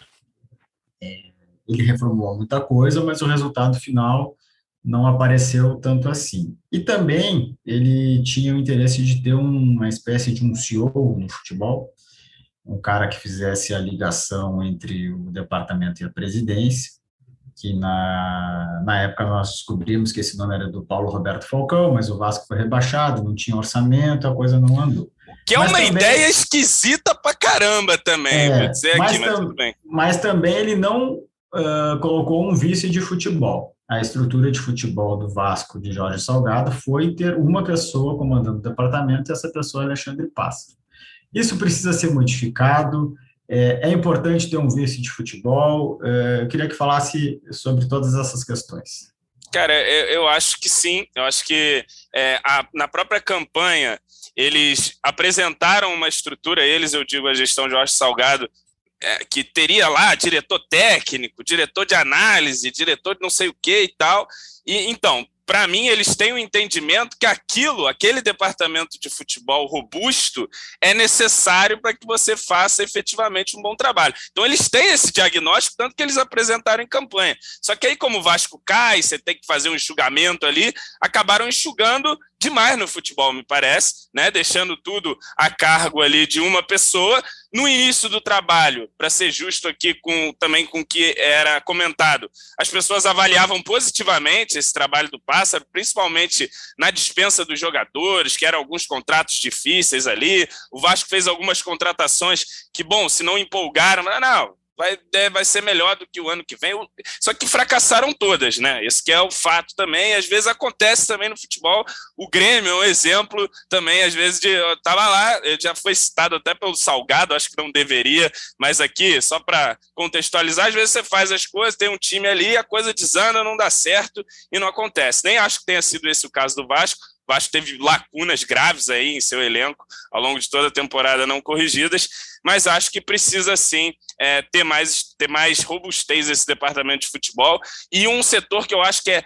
É, ele reformulou muita coisa, mas o resultado final não apareceu tanto assim. E também ele tinha o interesse de ter uma espécie de um CEO no futebol, um cara que fizesse a ligação entre o departamento e a presidência, que na, na época nós descobrimos que esse nome era do Paulo Roberto Falcão, mas o Vasco foi rebaixado, não tinha orçamento, a coisa não andou. Que é mas uma também, ideia esquisita pra caramba também, é, vou dizer aqui, mas bem. Mas também ele não uh, colocou um vice de futebol. A estrutura de futebol do Vasco de Jorge Salgado foi ter uma pessoa comandando o departamento e essa pessoa é Alexandre Passa. Isso precisa ser modificado, é, é, importante ter um vice de futebol. É, eu queria que falasse sobre todas essas questões. Cara, eu, eu acho que sim. Eu acho que é, a, na própria campanha eles apresentaram uma estrutura, eles, eu digo, a gestão de Jorge Salgado, é, que teria lá diretor técnico, diretor de análise, diretor de não sei o que e tal. E então, para mim, eles têm o um entendimento que aquilo, aquele departamento de futebol robusto, é necessário para que você faça efetivamente um bom trabalho. Então, eles têm esse diagnóstico, tanto que eles apresentaram em campanha. Só que aí, como o Vasco cai, você tem que fazer um enxugamento ali, acabaram enxugando demais no futebol, me parece, né? deixando tudo a cargo ali de uma pessoa. No início do trabalho, para ser justo aqui com também com o que era comentado, as pessoas avaliavam positivamente esse trabalho do Pássaro, principalmente na dispensa dos jogadores, que eram alguns contratos difíceis ali. O Vasco fez algumas contratações que, bom, se não empolgaram, mas não, vai, é, vai ser melhor do que o ano que vem. Só que fracassaram todas, né? Esse que é o fato também. Às vezes acontece também no futebol. O Grêmio é um exemplo também, às vezes, de. Eu tava lá, já foi citado até pelo Salgado, acho que não deveria, mas aqui, só para contextualizar, às vezes você faz as coisas, tem um time ali, a coisa desanda, não dá certo e não acontece. Nem acho que tenha sido esse o caso do Vasco. O Vasco teve lacunas graves aí em seu elenco ao longo de toda a temporada não corrigidas, mas acho que precisa sim é, ter, mais, ter mais robustez esse departamento de futebol e um setor que eu acho que é,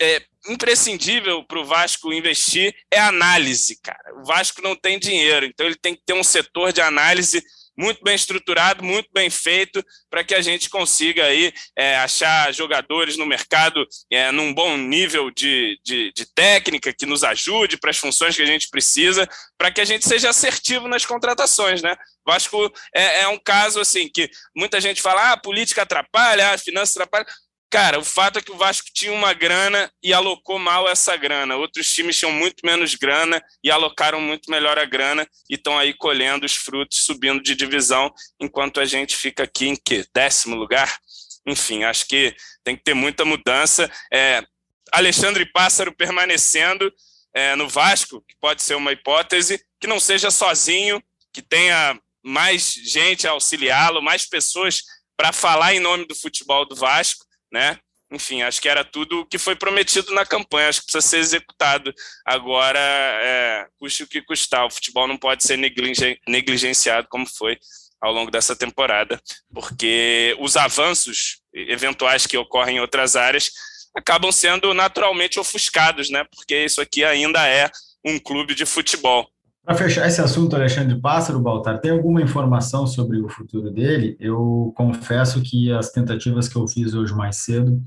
é imprescindível para o Vasco investir é análise, cara. O Vasco não tem dinheiro, então ele tem que ter um setor de análise muito bem estruturado, muito bem feito, para que a gente consiga aí é, achar jogadores no mercado é, num bom nível de, de, de técnica, que nos ajude para as funções que a gente precisa, para que a gente seja assertivo nas contratações, né? Vasco é, é um caso assim que muita gente fala, ah, a política atrapalha, a finança atrapalha. Cara, o fato é que o Vasco tinha uma grana e alocou mal essa grana. Outros times tinham muito menos grana e alocaram muito melhor a grana e estão aí colhendo os frutos, subindo de divisão, enquanto a gente fica aqui em que? Décimo lugar? Enfim, acho que tem que ter muita mudança. É, Alexandre Pássaro permanecendo é, no Vasco, que pode ser uma hipótese, que não seja sozinho, que tenha mais gente a auxiliá-lo, mais pessoas para falar em nome do futebol do Vasco né? Enfim, acho que era tudo o que foi prometido na campanha, acho que precisa ser executado agora, é, custe o que custar. O futebol não pode ser negligenciado como foi ao longo dessa temporada, porque os avanços eventuais que ocorrem em outras áreas acabam sendo naturalmente ofuscados, né? Porque isso aqui ainda é um clube de futebol. Para fechar esse assunto, Alexandre Pássaro, Baltar, tem alguma informação sobre o futuro dele? Eu confesso que as tentativas que eu fiz hoje mais cedo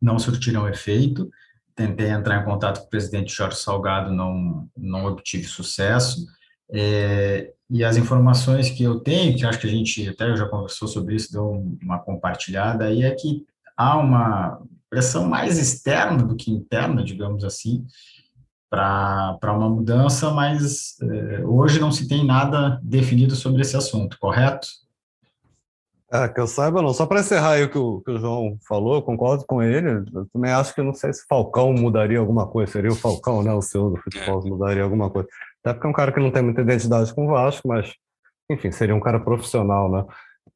não surtiram efeito. Tentei entrar em contato com o presidente Jorge Salgado, não, não obtive sucesso. É, e as informações que eu tenho, que acho que a gente até já conversou sobre isso, deu uma compartilhada aí, é que há uma pressão mais externa do que interna, digamos assim, para uma mudança, mas eh, hoje não se tem nada definido sobre esse assunto, correto? É, que eu saiba não. Só para encerrar aí o que, o que o João falou, eu concordo com ele. Eu também acho que não sei se Falcão mudaria alguma coisa. Seria o Falcão, né? O seu do futebol é. mudaria alguma coisa. Até porque é um cara que não tem muita identidade com o Vasco, mas, enfim, seria um cara profissional, né?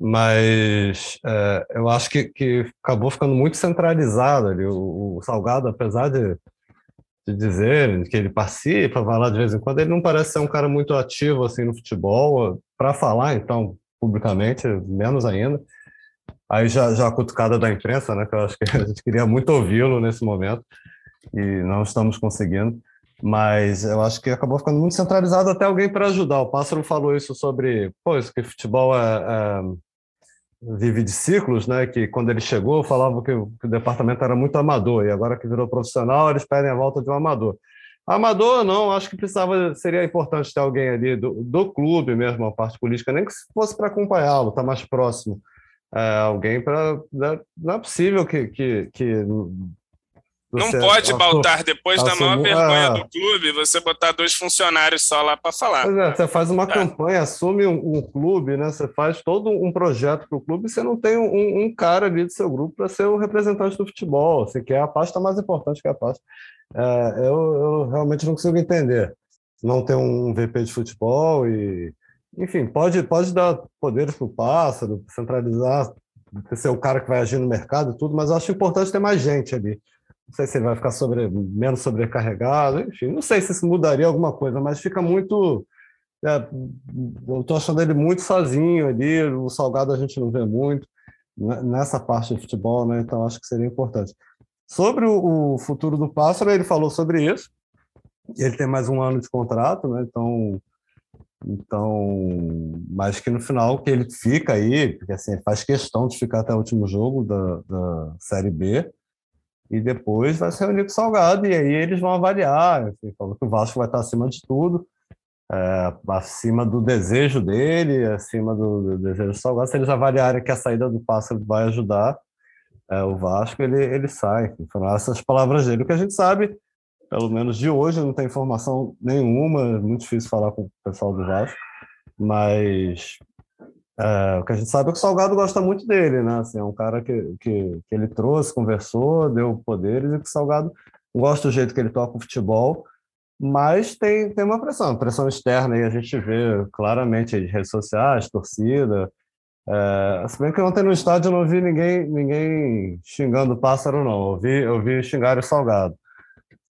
Mas é, eu acho que, que acabou ficando muito centralizado ali. O, o Salgado, apesar de, de dizer que ele participa, vai lá de vez em quando, ele não parece ser um cara muito ativo assim no futebol. Para falar, então, publicamente, menos ainda. Aí já, já a cutucada da imprensa, né, que eu acho que a gente queria muito ouvi-lo nesse momento e não estamos conseguindo. Mas eu acho que acabou ficando muito centralizado até alguém para ajudar. O Pássaro falou isso sobre, pô, isso que futebol é, é, vive de ciclos, né? Que quando ele chegou falava que o, que o departamento era muito amador e agora que virou profissional eles pedem a volta de um amador. Amador, não, acho que precisava, seria importante ter alguém ali do, do clube mesmo, a parte política, nem que fosse para acompanhá-lo, estar tá mais próximo. É, alguém para. Né, não é possível que. que, que não pode baltar depois da maior vergonha do clube, você botar dois funcionários só lá para falar. É, você faz uma é. campanha, assume um, um, clube, né? Você faz todo um projeto para o clube e você não tem um, um, cara ali do seu grupo para ser o representante do futebol. Você quer a pasta mais importante que a pasta é, eu, eu, realmente não consigo entender. Não ter um VP de futebol e, enfim, pode, pode dar poderes para o pássaro, centralizar, ser o cara que vai agir no mercado e tudo, mas eu acho importante ter mais gente ali. Não sei se ele vai ficar sobre, menos sobrecarregado, enfim, não sei se isso mudaria alguma coisa, mas fica muito. É, eu estou achando ele muito sozinho ali, o Salgado a gente não vê muito nessa parte de futebol, né? Então acho que seria importante. Sobre o, futuro do Pássaro, ele falou sobre isso. Ele tem mais um ano de contrato, né? Então, então, mas que no final que ele fica aí, porque assim, faz questão de ficar até o último jogo da, da Série B, e depois vai se reunir com o Salgado, e aí eles vão avaliar. Assim, falou que o Vasco vai estar acima de tudo, é, acima do desejo dele, acima do, do, desejo do Salgado. Se eles avaliarem que a saída do Pássaro vai ajudar, é, o Vasco ele, ele sai. Foram essas palavras dele. O que a gente sabe, pelo menos de hoje, não tem informação nenhuma, é muito difícil falar com o pessoal do Vasco, mas é, o que a gente sabe é que o Salgado gosta muito dele, né? Assim, é um cara que, que, que ele trouxe, conversou, deu poderes, e que o Salgado gosta do jeito que ele toca o futebol, mas tem, tem uma pressão, pressão externa, e a gente vê claramente as redes sociais, torcida, é, se bem que ontem no estádio eu não vi ninguém, ninguém xingando o pássaro, não. Eu vi, eu vi xingar o salgado.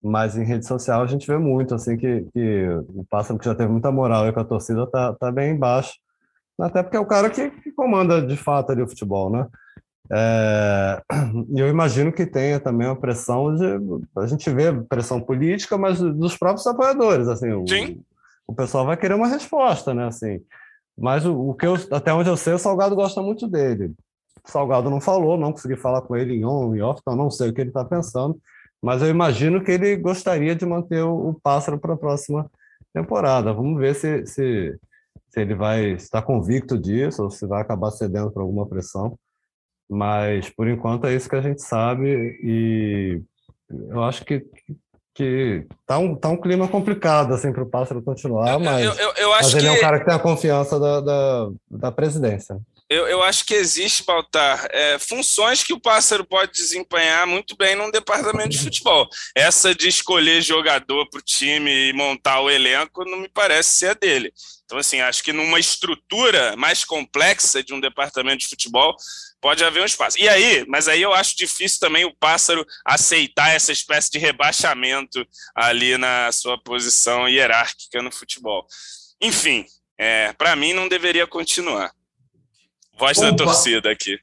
Mas em rede social a gente vê muito, assim, que, que o pássaro que já teve muita moral aí com a torcida tá, tá bem embaixo. Até porque é o cara que, que comanda de fato ali o futebol, né? É, e eu imagino que tenha também uma pressão de. A gente vê pressão política, mas dos próprios apoiadores. Assim, o, o pessoal vai querer uma resposta, né? Assim, mas o, o, que eu, até onde eu sei, o Salgado gosta muito dele. O Salgado não falou, não consegui falar com ele em on e off, então não sei o que ele está pensando. Mas eu imagino que ele gostaria de manter o, o pássaro para a próxima temporada. Vamos ver se, se, se ele vai estar convicto disso ou se vai acabar cedendo para alguma pressão. Mas por enquanto é isso que a gente sabe e eu acho que que tá um, tá um clima complicado assim para o pássaro continuar, mas, eu, eu, eu acho mas ele que... é um cara que tem a confiança da, da, da presidência. Eu, eu, acho que existe, Baltar, é, funções que o pássaro pode desempenhar muito bem num departamento de futebol. Essa de escolher jogador para o time e montar o elenco não me parece ser a dele. Então, assim, acho que numa estrutura mais complexa de um departamento de futebol, pode haver um espaço. E aí, mas aí eu acho difícil também o pássaro aceitar essa espécie de rebaixamento ali na sua posição hierárquica no futebol. Enfim, é, para mim não deveria continuar. Voz Com da torcida aqui.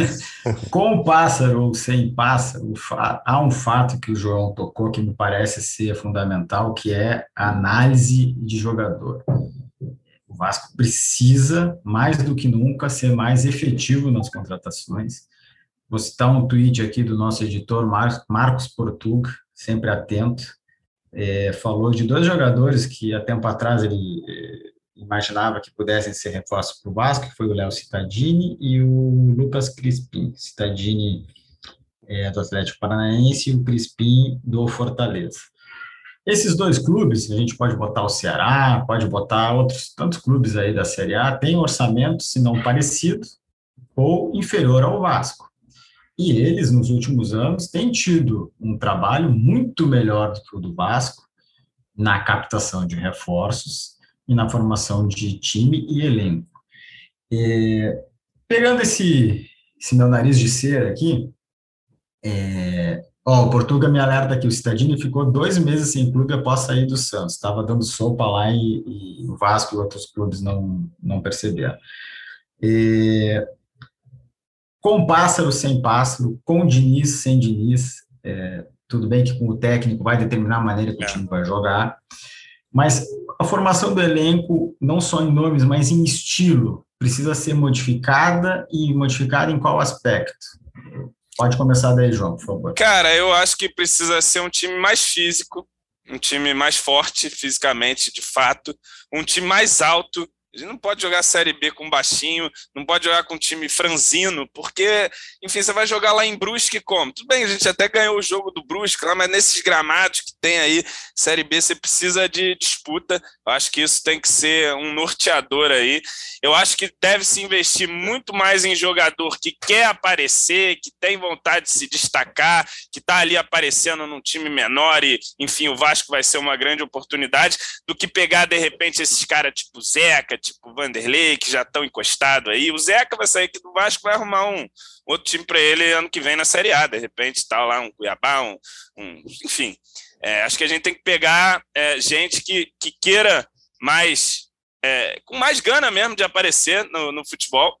Com o pássaro ou sem pássaro, há um fato que o João tocou que me parece ser fundamental, que é a análise de jogador. O Vasco precisa, mais do que nunca, ser mais efetivo nas contratações. Vou citar um tweet aqui do nosso editor Mar Marcos Portuga, sempre atento. É, falou de dois jogadores que há tempo atrás ele é, imaginava que pudessem ser reforços para o Vasco, que foi o Léo Cittadini e o Lucas Crispim. Cittadini é, do Atlético Paranaense, e o Crispim do Fortaleza. Esses dois clubes, a gente pode botar o Ceará, pode botar outros tantos clubes aí da Série A, têm orçamento, se não parecido, ou inferior ao Vasco. E eles, nos últimos anos, têm tido um trabalho muito melhor do que o do Vasco na captação de reforços e na formação de time e elenco. E, pegando esse, esse meu nariz de cera aqui, é, ó, o Portuga me alerta que o Cidadini ficou dois meses sem clube após sair do Santos. Estava dando sopa lá e, e, o Vasco e outros clubes não, não perceberam. E, com pássaro, sem pássaro, com Diniz, sem Diniz, é, tudo bem que com o técnico vai determinar a maneira que o é. time vai jogar, mas a formação do elenco, não só em nomes, mas em estilo, precisa ser modificada e modificada em qual aspecto? Pode começar daí, João, por favor. Cara, eu acho que precisa ser um time mais físico, um time mais forte fisicamente, de fato, um time mais alto, a gente não pode jogar Série B com baixinho, não pode jogar com time franzino, porque, enfim, você vai jogar lá em Brusque como? Tudo bem, a gente até ganhou o jogo do Brusque lá, mas nesses gramados que tem aí, Série B, você precisa de disputa. Eu acho que isso tem que ser um norteador aí. Eu acho que deve se investir muito mais em jogador que quer aparecer, que tem vontade de se destacar, que está ali aparecendo num time menor e, enfim, o Vasco vai ser uma grande oportunidade, do que pegar, de repente, esses caras tipo Zeca, tipo Vanderlei, que já estão encostados aí. O Zeca vai sair aqui do Vasco, vai arrumar um outro time para ele ano que vem na Série A, de repente, tal, lá, um Cuiabá, um, um enfim. É, acho que a gente tem que pegar é, gente que, que queira mais, é, com mais gana mesmo de aparecer no, no futebol.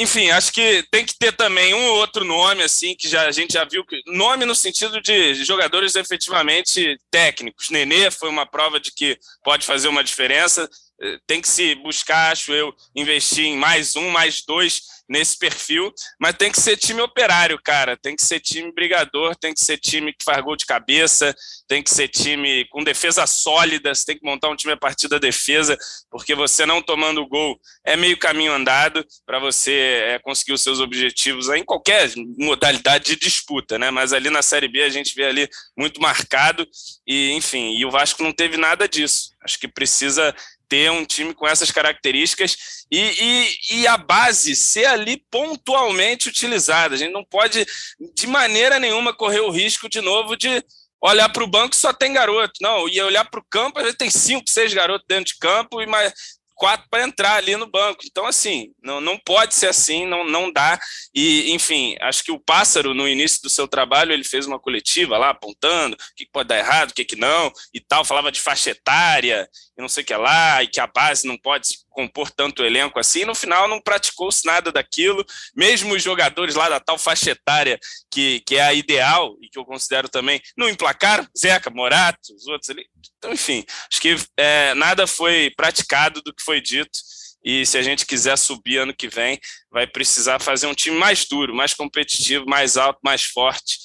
Enfim, acho que tem que ter também um ou outro nome, assim, que já, a gente já viu. Que, nome no sentido de jogadores efetivamente técnicos. Nenê foi uma prova de que pode fazer uma diferença. Eh, tem que se buscar, acho eu, investir em mais um, mais dois nesse perfil, mas tem que ser time operário, cara. Tem que ser time brigador, tem que ser time que faz gol de cabeça, tem que ser time com defesa sólida, você tem que montar um time a partir da defesa, porque você não tomando gol é meio caminho andado para você é, conseguir os seus objetivos em qualquer modalidade de disputa, né? Mas ali na Série B a gente vê ali muito marcado e, enfim, e o Vasco não teve nada disso. Acho que precisa ter um time com essas características e, e, e, a base ser ali pontualmente utilizada. A gente não pode, de maneira nenhuma, correr o risco de novo de olhar para o banco só tem garoto. Não, e olhar para o campo, a gente tem cinco, seis garotos dentro de campo e mais quatro para entrar ali no banco. Então, assim, não, não pode ser assim, não, não dá. E, enfim, acho que o Pássaro, no início do seu trabalho, ele fez uma coletiva lá, apontando o que pode dar errado, o que, que não, e tal, falava de faixa etária, e não sei o que lá, e que a base não pode compor tanto elenco assim, e no final não praticou-se nada daquilo, mesmo os jogadores lá da tal faixa etária, que, que é a ideal, e que eu considero também, não emplacaram, Zeca, Morato, os outros ali, então, enfim, acho que é, nada foi praticado do que foi dito, e se a gente quiser subir ano que vem, vai precisar fazer um time mais duro, mais competitivo, mais alto, mais forte,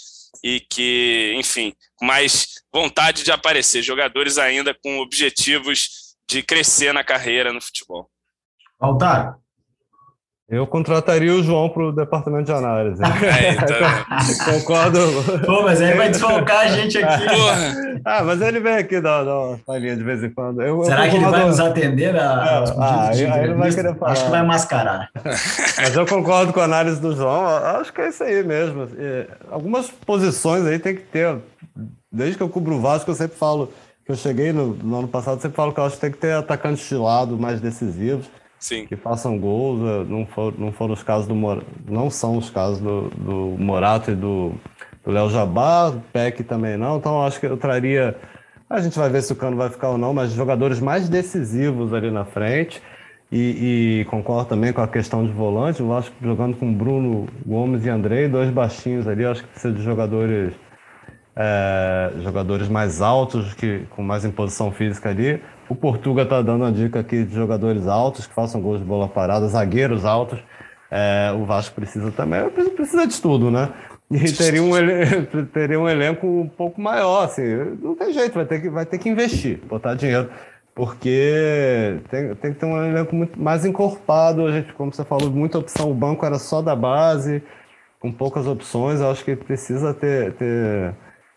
e que, enfim, mais vontade de aparecer, jogadores ainda com objetivos de crescer na carreira no futebol. Altar. Eu contrataria o João para o departamento de análise. É, então... Concordo. Pô, mas aí vai desfalcar a gente aqui. Porra. Ah, mas ele vem aqui dar, uma palhinha de vez em quando. Eu, Será eu que ele vai nos atender a, ah, aí, aí ele vai querer falar. Acho que vai mascarar. Mas eu concordo com a análise do João. Acho que é isso aí mesmo. Algumas posições aí tem que ter. Desde que eu cubro o Vasco, eu sempre falo que eu cheguei no, no ano passado, sempre falo que eu acho que tem que ter atacantes de lado mais decisivos. Sim. que façam gols. Eh, não, não foram os casos do não são os casos do, do Morato e do Léo Jabá, Peck também não. Então acho que eu traria. A gente vai ver se o Cano vai ficar ou não, mas jogadores mais decisivos ali na frente. E, e, concordo também com a questão de volante. Eu acho que jogando com Bruno Gomes e Andrei, dois baixinhos ali, acho que precisa de jogadores é, jogadores mais altos, que, com mais imposição física ali. O Portuga está dando uma dica aqui de jogadores altos que façam gols de bola parada, zagueiros altos. É, o Vasco precisa também, precisa de tudo, né? E teria um, teria um elenco um pouco maior, assim, não tem jeito, vai ter que, vai ter que investir, botar dinheiro, porque tem, tem que ter um elenco muito mais encorpado, a gente, como você falou, muita opção, o banco era só da base, com poucas opções, eu acho que precisa ter, ter,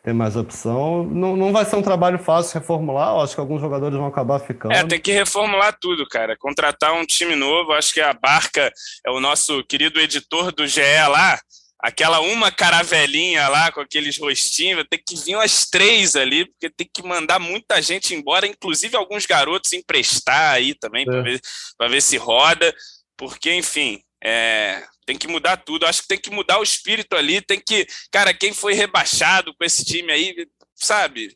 ter mais opção. Não, não vai ser um trabalho fácil reformular, eu acho que alguns jogadores vão acabar ficando. É, tem que reformular tudo, cara. Contratar um time novo, acho que a Barca é o nosso querido editor do GE lá, aquela uma caravelinha lá com aqueles rostinhos, tem que vir umas três ali, porque tem que mandar muita gente embora, inclusive alguns garotos emprestar aí também, é. para ver, ver se roda, porque, enfim, é, tem que mudar tudo. Acho que tem que mudar o espírito ali, tem que. Cara, quem foi rebaixado com esse time aí, sabe?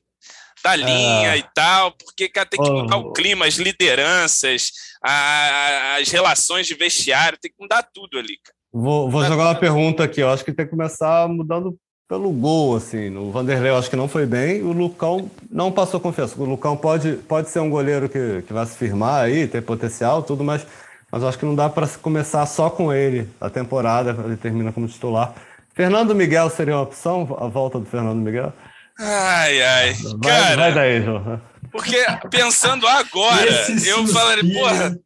Da linha é. e tal, porque cara, tem que mudar o clima, as lideranças, a, as relações de vestiário, tem que mudar tudo ali, cara. Vou, vou jogar uma pergunta aqui. Eu acho que tem que começar mudando pelo gol, assim. O Vanderlei eu acho que não foi bem. O Lucão não passou confiança. O Lucão pode, pode ser um goleiro que, que vai se firmar aí, tem potencial, tudo, mas, mas acho que não dá para começar só com ele a temporada. Ele termina como titular. Fernando Miguel seria uma opção, a volta do Fernando Miguel? Ai, ai. Vai, Cara, vai daí, João. Porque pensando agora, eu falaria, porra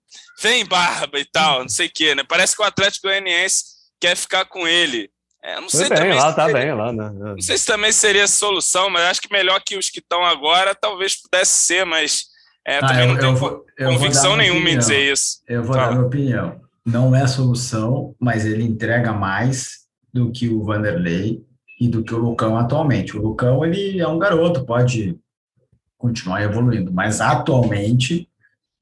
vem barba e tal, não sei o quê, né? Parece que o Atlético Goianiense quer ficar com ele. É, não sei bem, também lá, tá seria, bem lá, né? Não sei se também seria solução, mas acho que melhor que os que estão agora talvez pudesse ser, mas é, ah, também eu, não tenho vou, convicção nenhuma em dizer isso. Eu vou Fala. dar minha opinião. Não é solução, mas ele entrega mais do que o Vanderlei e do que o Lucão atualmente. O Lucão, ele é um garoto, pode continuar evoluindo, mas atualmente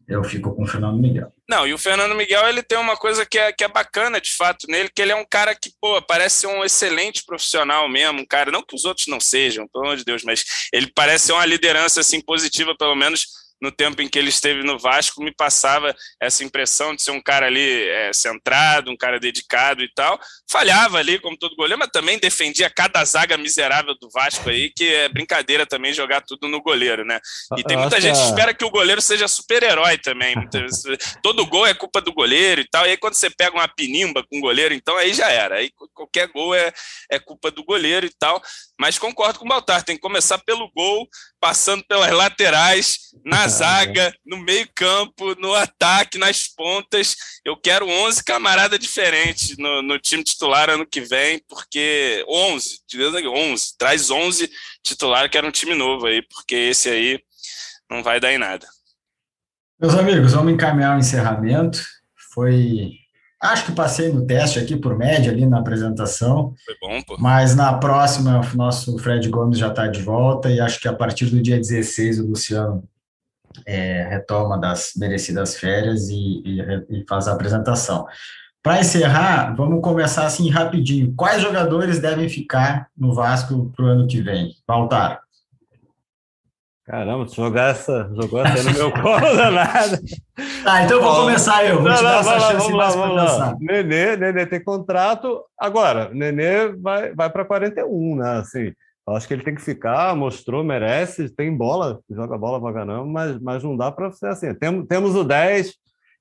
eu fico com o Fernando Miguel. Não, e o Fernando Miguel ele tem uma coisa que é, que é bacana de fato nele, que ele é um cara que, pô, parece ser um excelente profissional mesmo, um cara, não que os outros não sejam, pelo amor de Deus, mas ele parece ser uma liderança assim positiva, pelo menos no tempo em que ele esteve no Vasco, me passava essa impressão de ser um cara ali é, centrado, um cara dedicado e tal. Falhava ali, como todo goleiro, mas também defendia cada zaga miserável do Vasco aí, que é brincadeira também jogar tudo no goleiro, né? E tem muita gente que espera que o goleiro seja super-herói também. todo gol é culpa do goleiro e tal. E aí quando você pega uma pinimba com o goleiro, então aí já era. Aí qualquer gol é, é culpa do goleiro e tal. Mas concordo com o Baltar, tem que começar pelo gol, passando pelas laterais, na zaga, no meio-campo, no ataque, nas pontas. Eu quero 11 camaradas diferentes no, no, time titular ano que vem, porque 11, 11, traz 11 titular, que era um time novo aí, porque esse aí não vai dar em nada. Meus amigos, vamos encaminhar o encerramento. Foi Acho que passei no teste aqui por média ali na apresentação. Foi bom, pô. Mas na próxima, o nosso Fred Gomes já está de volta e acho que a partir do dia 16 o Luciano é, retoma das merecidas férias e, e, e faz a apresentação. Para encerrar, vamos começar assim rapidinho. Quais jogadores devem ficar no Vasco para o ano que vem? Baltar. Caramba, jogar essa, jogou essa no meu colo danada. Tá, então eu vou começar eu. Vou não, te dar essa chance vamos lá, vamos lá. Nenê, Nenê tem contrato. Agora, Nenê vai, vai para 41, né? Assim, acho que ele tem que ficar, mostrou, merece, tem bola, joga bola pra caramba, mas, mas não dá para ser assim. Tem, temos o 10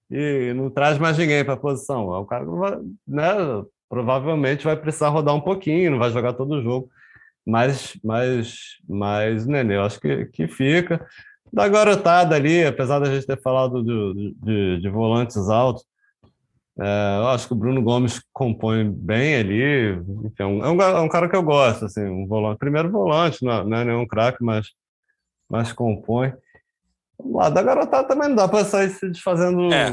e não traz mais ninguém para a posição. O cara vai, né, provavelmente vai precisar rodar um pouquinho, não vai jogar todo o jogo mas, mas, mas Nenê, eu acho que, que fica. Da garotada ali, apesar da gente ter falado de, de, de volantes altos, é, eu acho que o Bruno Gomes compõe bem ali. Enfim, é, um, é um cara que eu gosto, assim, um volante, primeiro volante, não, é, não é nenhum craque, mas, mas compõe. Lá da garotada também não dá para sair se desfazendo. É.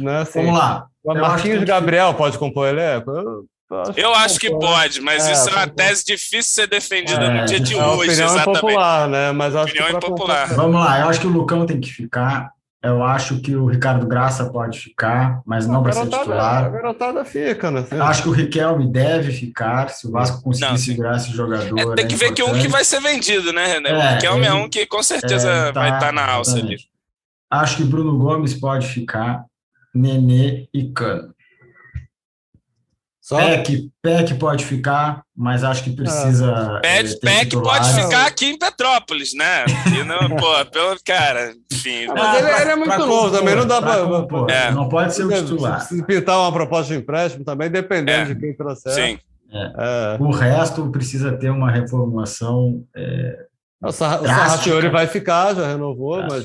Né, assim, Vamos lá. O Marquinhos Gabriel pode compor elenco? Eu, Acho eu acho que pode, mas é, isso é uma tese difícil de ser defendida é, no dia de hoje, a opinião exatamente. É popular, né? Mas acho opinião que popular. Vamos lá, eu acho que o Lucão tem que ficar. Eu acho que o Ricardo Graça pode ficar, mas não para ser titular. A garotada fica, né? Eu acho que o Riquelme deve ficar, se o Vasco conseguir não, segurar esse jogador. É, tem que é ver que um que vai ser vendido, né? o é, Riquelme é um que com certeza é, tá, vai estar tá na alça ali. Acho que Bruno Gomes pode ficar, Nenê e Cano. Só? PEC, PEC pode ficar, mas acho que precisa. É, PEC pode ficar aqui em Petrópolis, né? E não, pô, pelo cara, enfim. Ah, mas ele, ele, é muito novo compor, também, não dá para. É. Não pode ser o titular. Se pintar uma proposta de empréstimo também, dependendo é. de quem trouxer. Sim. É. O resto precisa ter uma reformulação O, Sarra, o Sarrafiore vai ficar, já renovou, mas.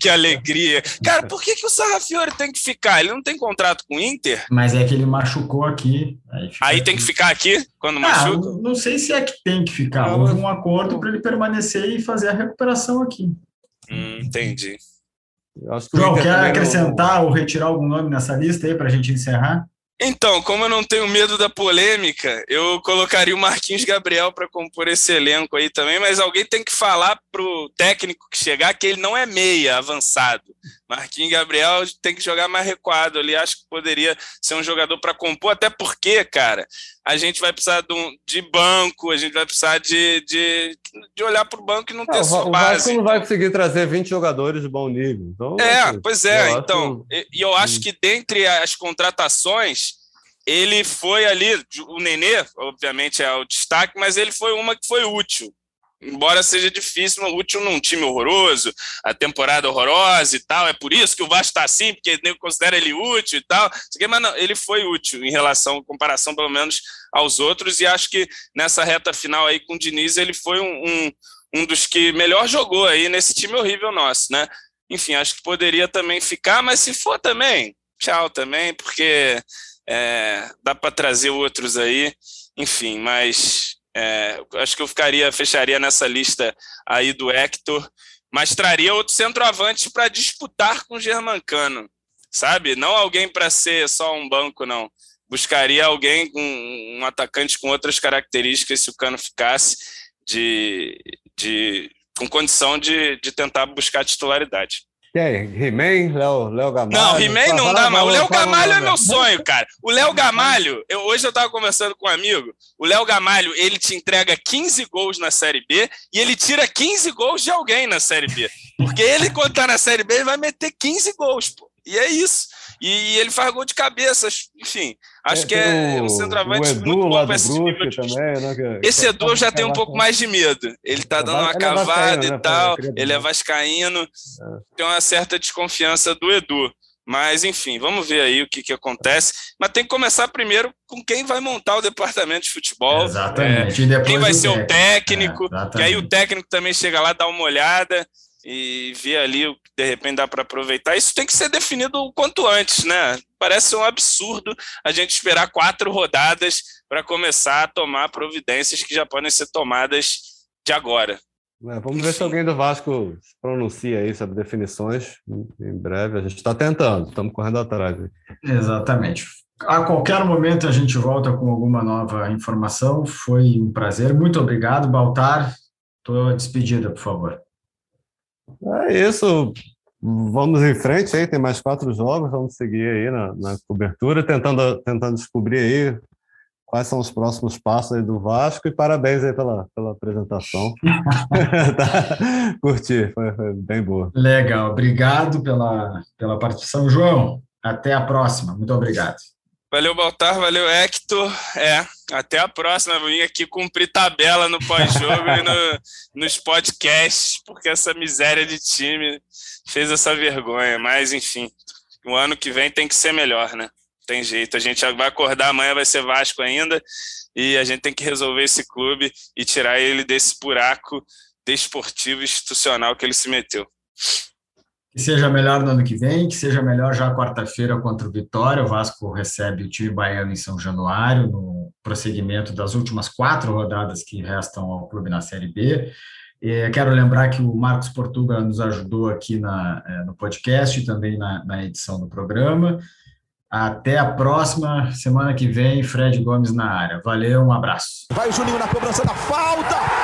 que alegria! Cara, por que, que o Sarrafiore tem que ficar? Ele não tem contrato com o Inter? Mas é que ele machucou aqui. Aí, aí tem que ficar aqui quando ah, machuca? Não sei se é que tem que ficar. Não, Houve um acordo para ele permanecer e fazer a recuperação aqui. Hum, entendi. João, quer acrescentar não... ou retirar algum nome nessa lista aí para a gente encerrar? Então, como eu não tenho medo da polêmica, eu colocaria o Marquinhos Gabriel para compor esse elenco aí também, mas alguém tem que falar pro técnico que chegar que ele não é meia avançado. Marquinhos Gabriel tem que jogar mais recuado ali, acho que poderia ser um jogador para compor, até porque, cara, a gente vai precisar de, um, de banco, a gente vai precisar de, de, de olhar para o banco e não, não ter sua base. O Vasco não vai conseguir trazer 20 jogadores de bom nível. Então, é, assim, pois é, então, acho... e eu acho que dentre as contratações, ele foi ali, o Nenê, obviamente é o destaque, mas ele foi uma que foi útil embora seja difícil, útil num time horroroso, a temporada horrorosa e tal. É por isso que o Vasco está assim, porque ele considera ele útil e tal. Mas não, ele foi útil em relação, em comparação pelo menos aos outros, e acho que nessa reta final aí com o Diniz, ele foi um, um, um dos que melhor jogou aí nesse time horrível nosso, né? Enfim, acho que poderia também ficar, mas se for também, tchau também, porque é, dá para trazer outros aí. Enfim, mas é, acho que eu ficaria, fecharia nessa lista aí do Hector, mas traria outro centroavante para disputar com o Germancano, sabe? Não alguém para ser só um banco, não. Buscaria alguém com um atacante com outras características se o Cano ficasse de, de com condição de, de tentar buscar titularidade. Quem? He-Man? Léo, Léo Gamalho? Não, He-Man não dá, mas o Léo Gamalho é meu sonho, cara. O Léo Gamalho, eu, hoje eu tava conversando com um amigo, o Léo Gamalho, ele te entrega 15 gols na Série B e ele tira 15 gols de alguém na Série B. Porque ele, quando tá na Série B, ele vai meter 15 gols, pô. E é isso. E, ele faz gol de cabeça, enfim. Acho é, que é um centroavante Edu, muito bom para esse de também, né, que, Esse Edu eu já tenho um pouco mais de medo. Ele tá dando uma é cavada né, e tal, ele é vascaíno, é. tem uma certa desconfiança do Edu. Mas, enfim, vamos ver aí o que, que acontece. Mas tem que começar primeiro com quem vai montar o departamento de futebol. Exatamente. É, quem vai ser o técnico, é, que aí o técnico também chega lá, dá uma olhada e ver ali o que de repente dá para aproveitar. Isso tem que ser definido o quanto antes, né? Parece um absurdo a gente esperar quatro rodadas para começar a tomar providências que já podem ser tomadas de agora. É, vamos ver se alguém do Vasco pronuncia aí sobre definições em breve. A gente está tentando, estamos correndo atrás. Exatamente. A qualquer momento a gente volta com alguma nova informação. Foi um prazer. Muito obrigado, Baltar. Estou despedida, por favor. É isso. Vamos em frente aí, tem mais quatro jogos, vamos seguir aí na, na cobertura, tentando, tentando descobrir aí quais são os próximos passos aí do Vasco e parabéns aí pela, pela apresentação. tá? Curti, foi, foi, bem boa. Legal, obrigado pela, pela participação. João, até a próxima, muito obrigado. Valeu, Baltar, valeu, Hector. É, até a próxima. Vou vir aqui cumprir tabela no pós-jogo e no, nos podcasts, porque essa miséria de time fez essa vergonha. Mas, enfim, o ano que vem tem que ser melhor, né? Tem jeito. A gente vai acordar amanhã, vai ser Vasco ainda, e a gente tem que resolver esse clube e tirar ele desse buraco desportivo institucional que ele se meteu. Que seja melhor no ano que vem, que seja melhor já quarta-feira contra o Vitória. O Vasco recebe o time baiano em São Januário, no prosseguimento das últimas quatro rodadas que restam ao clube na Série B. Quero lembrar que o Marcos Portuga nos ajudou aqui na, eh, no podcast e também na, na edição do programa. Até a próxima semana que vem, Fred Gomes na área. Valeu, um abraço. Vai o Juninho na cobrança da falta.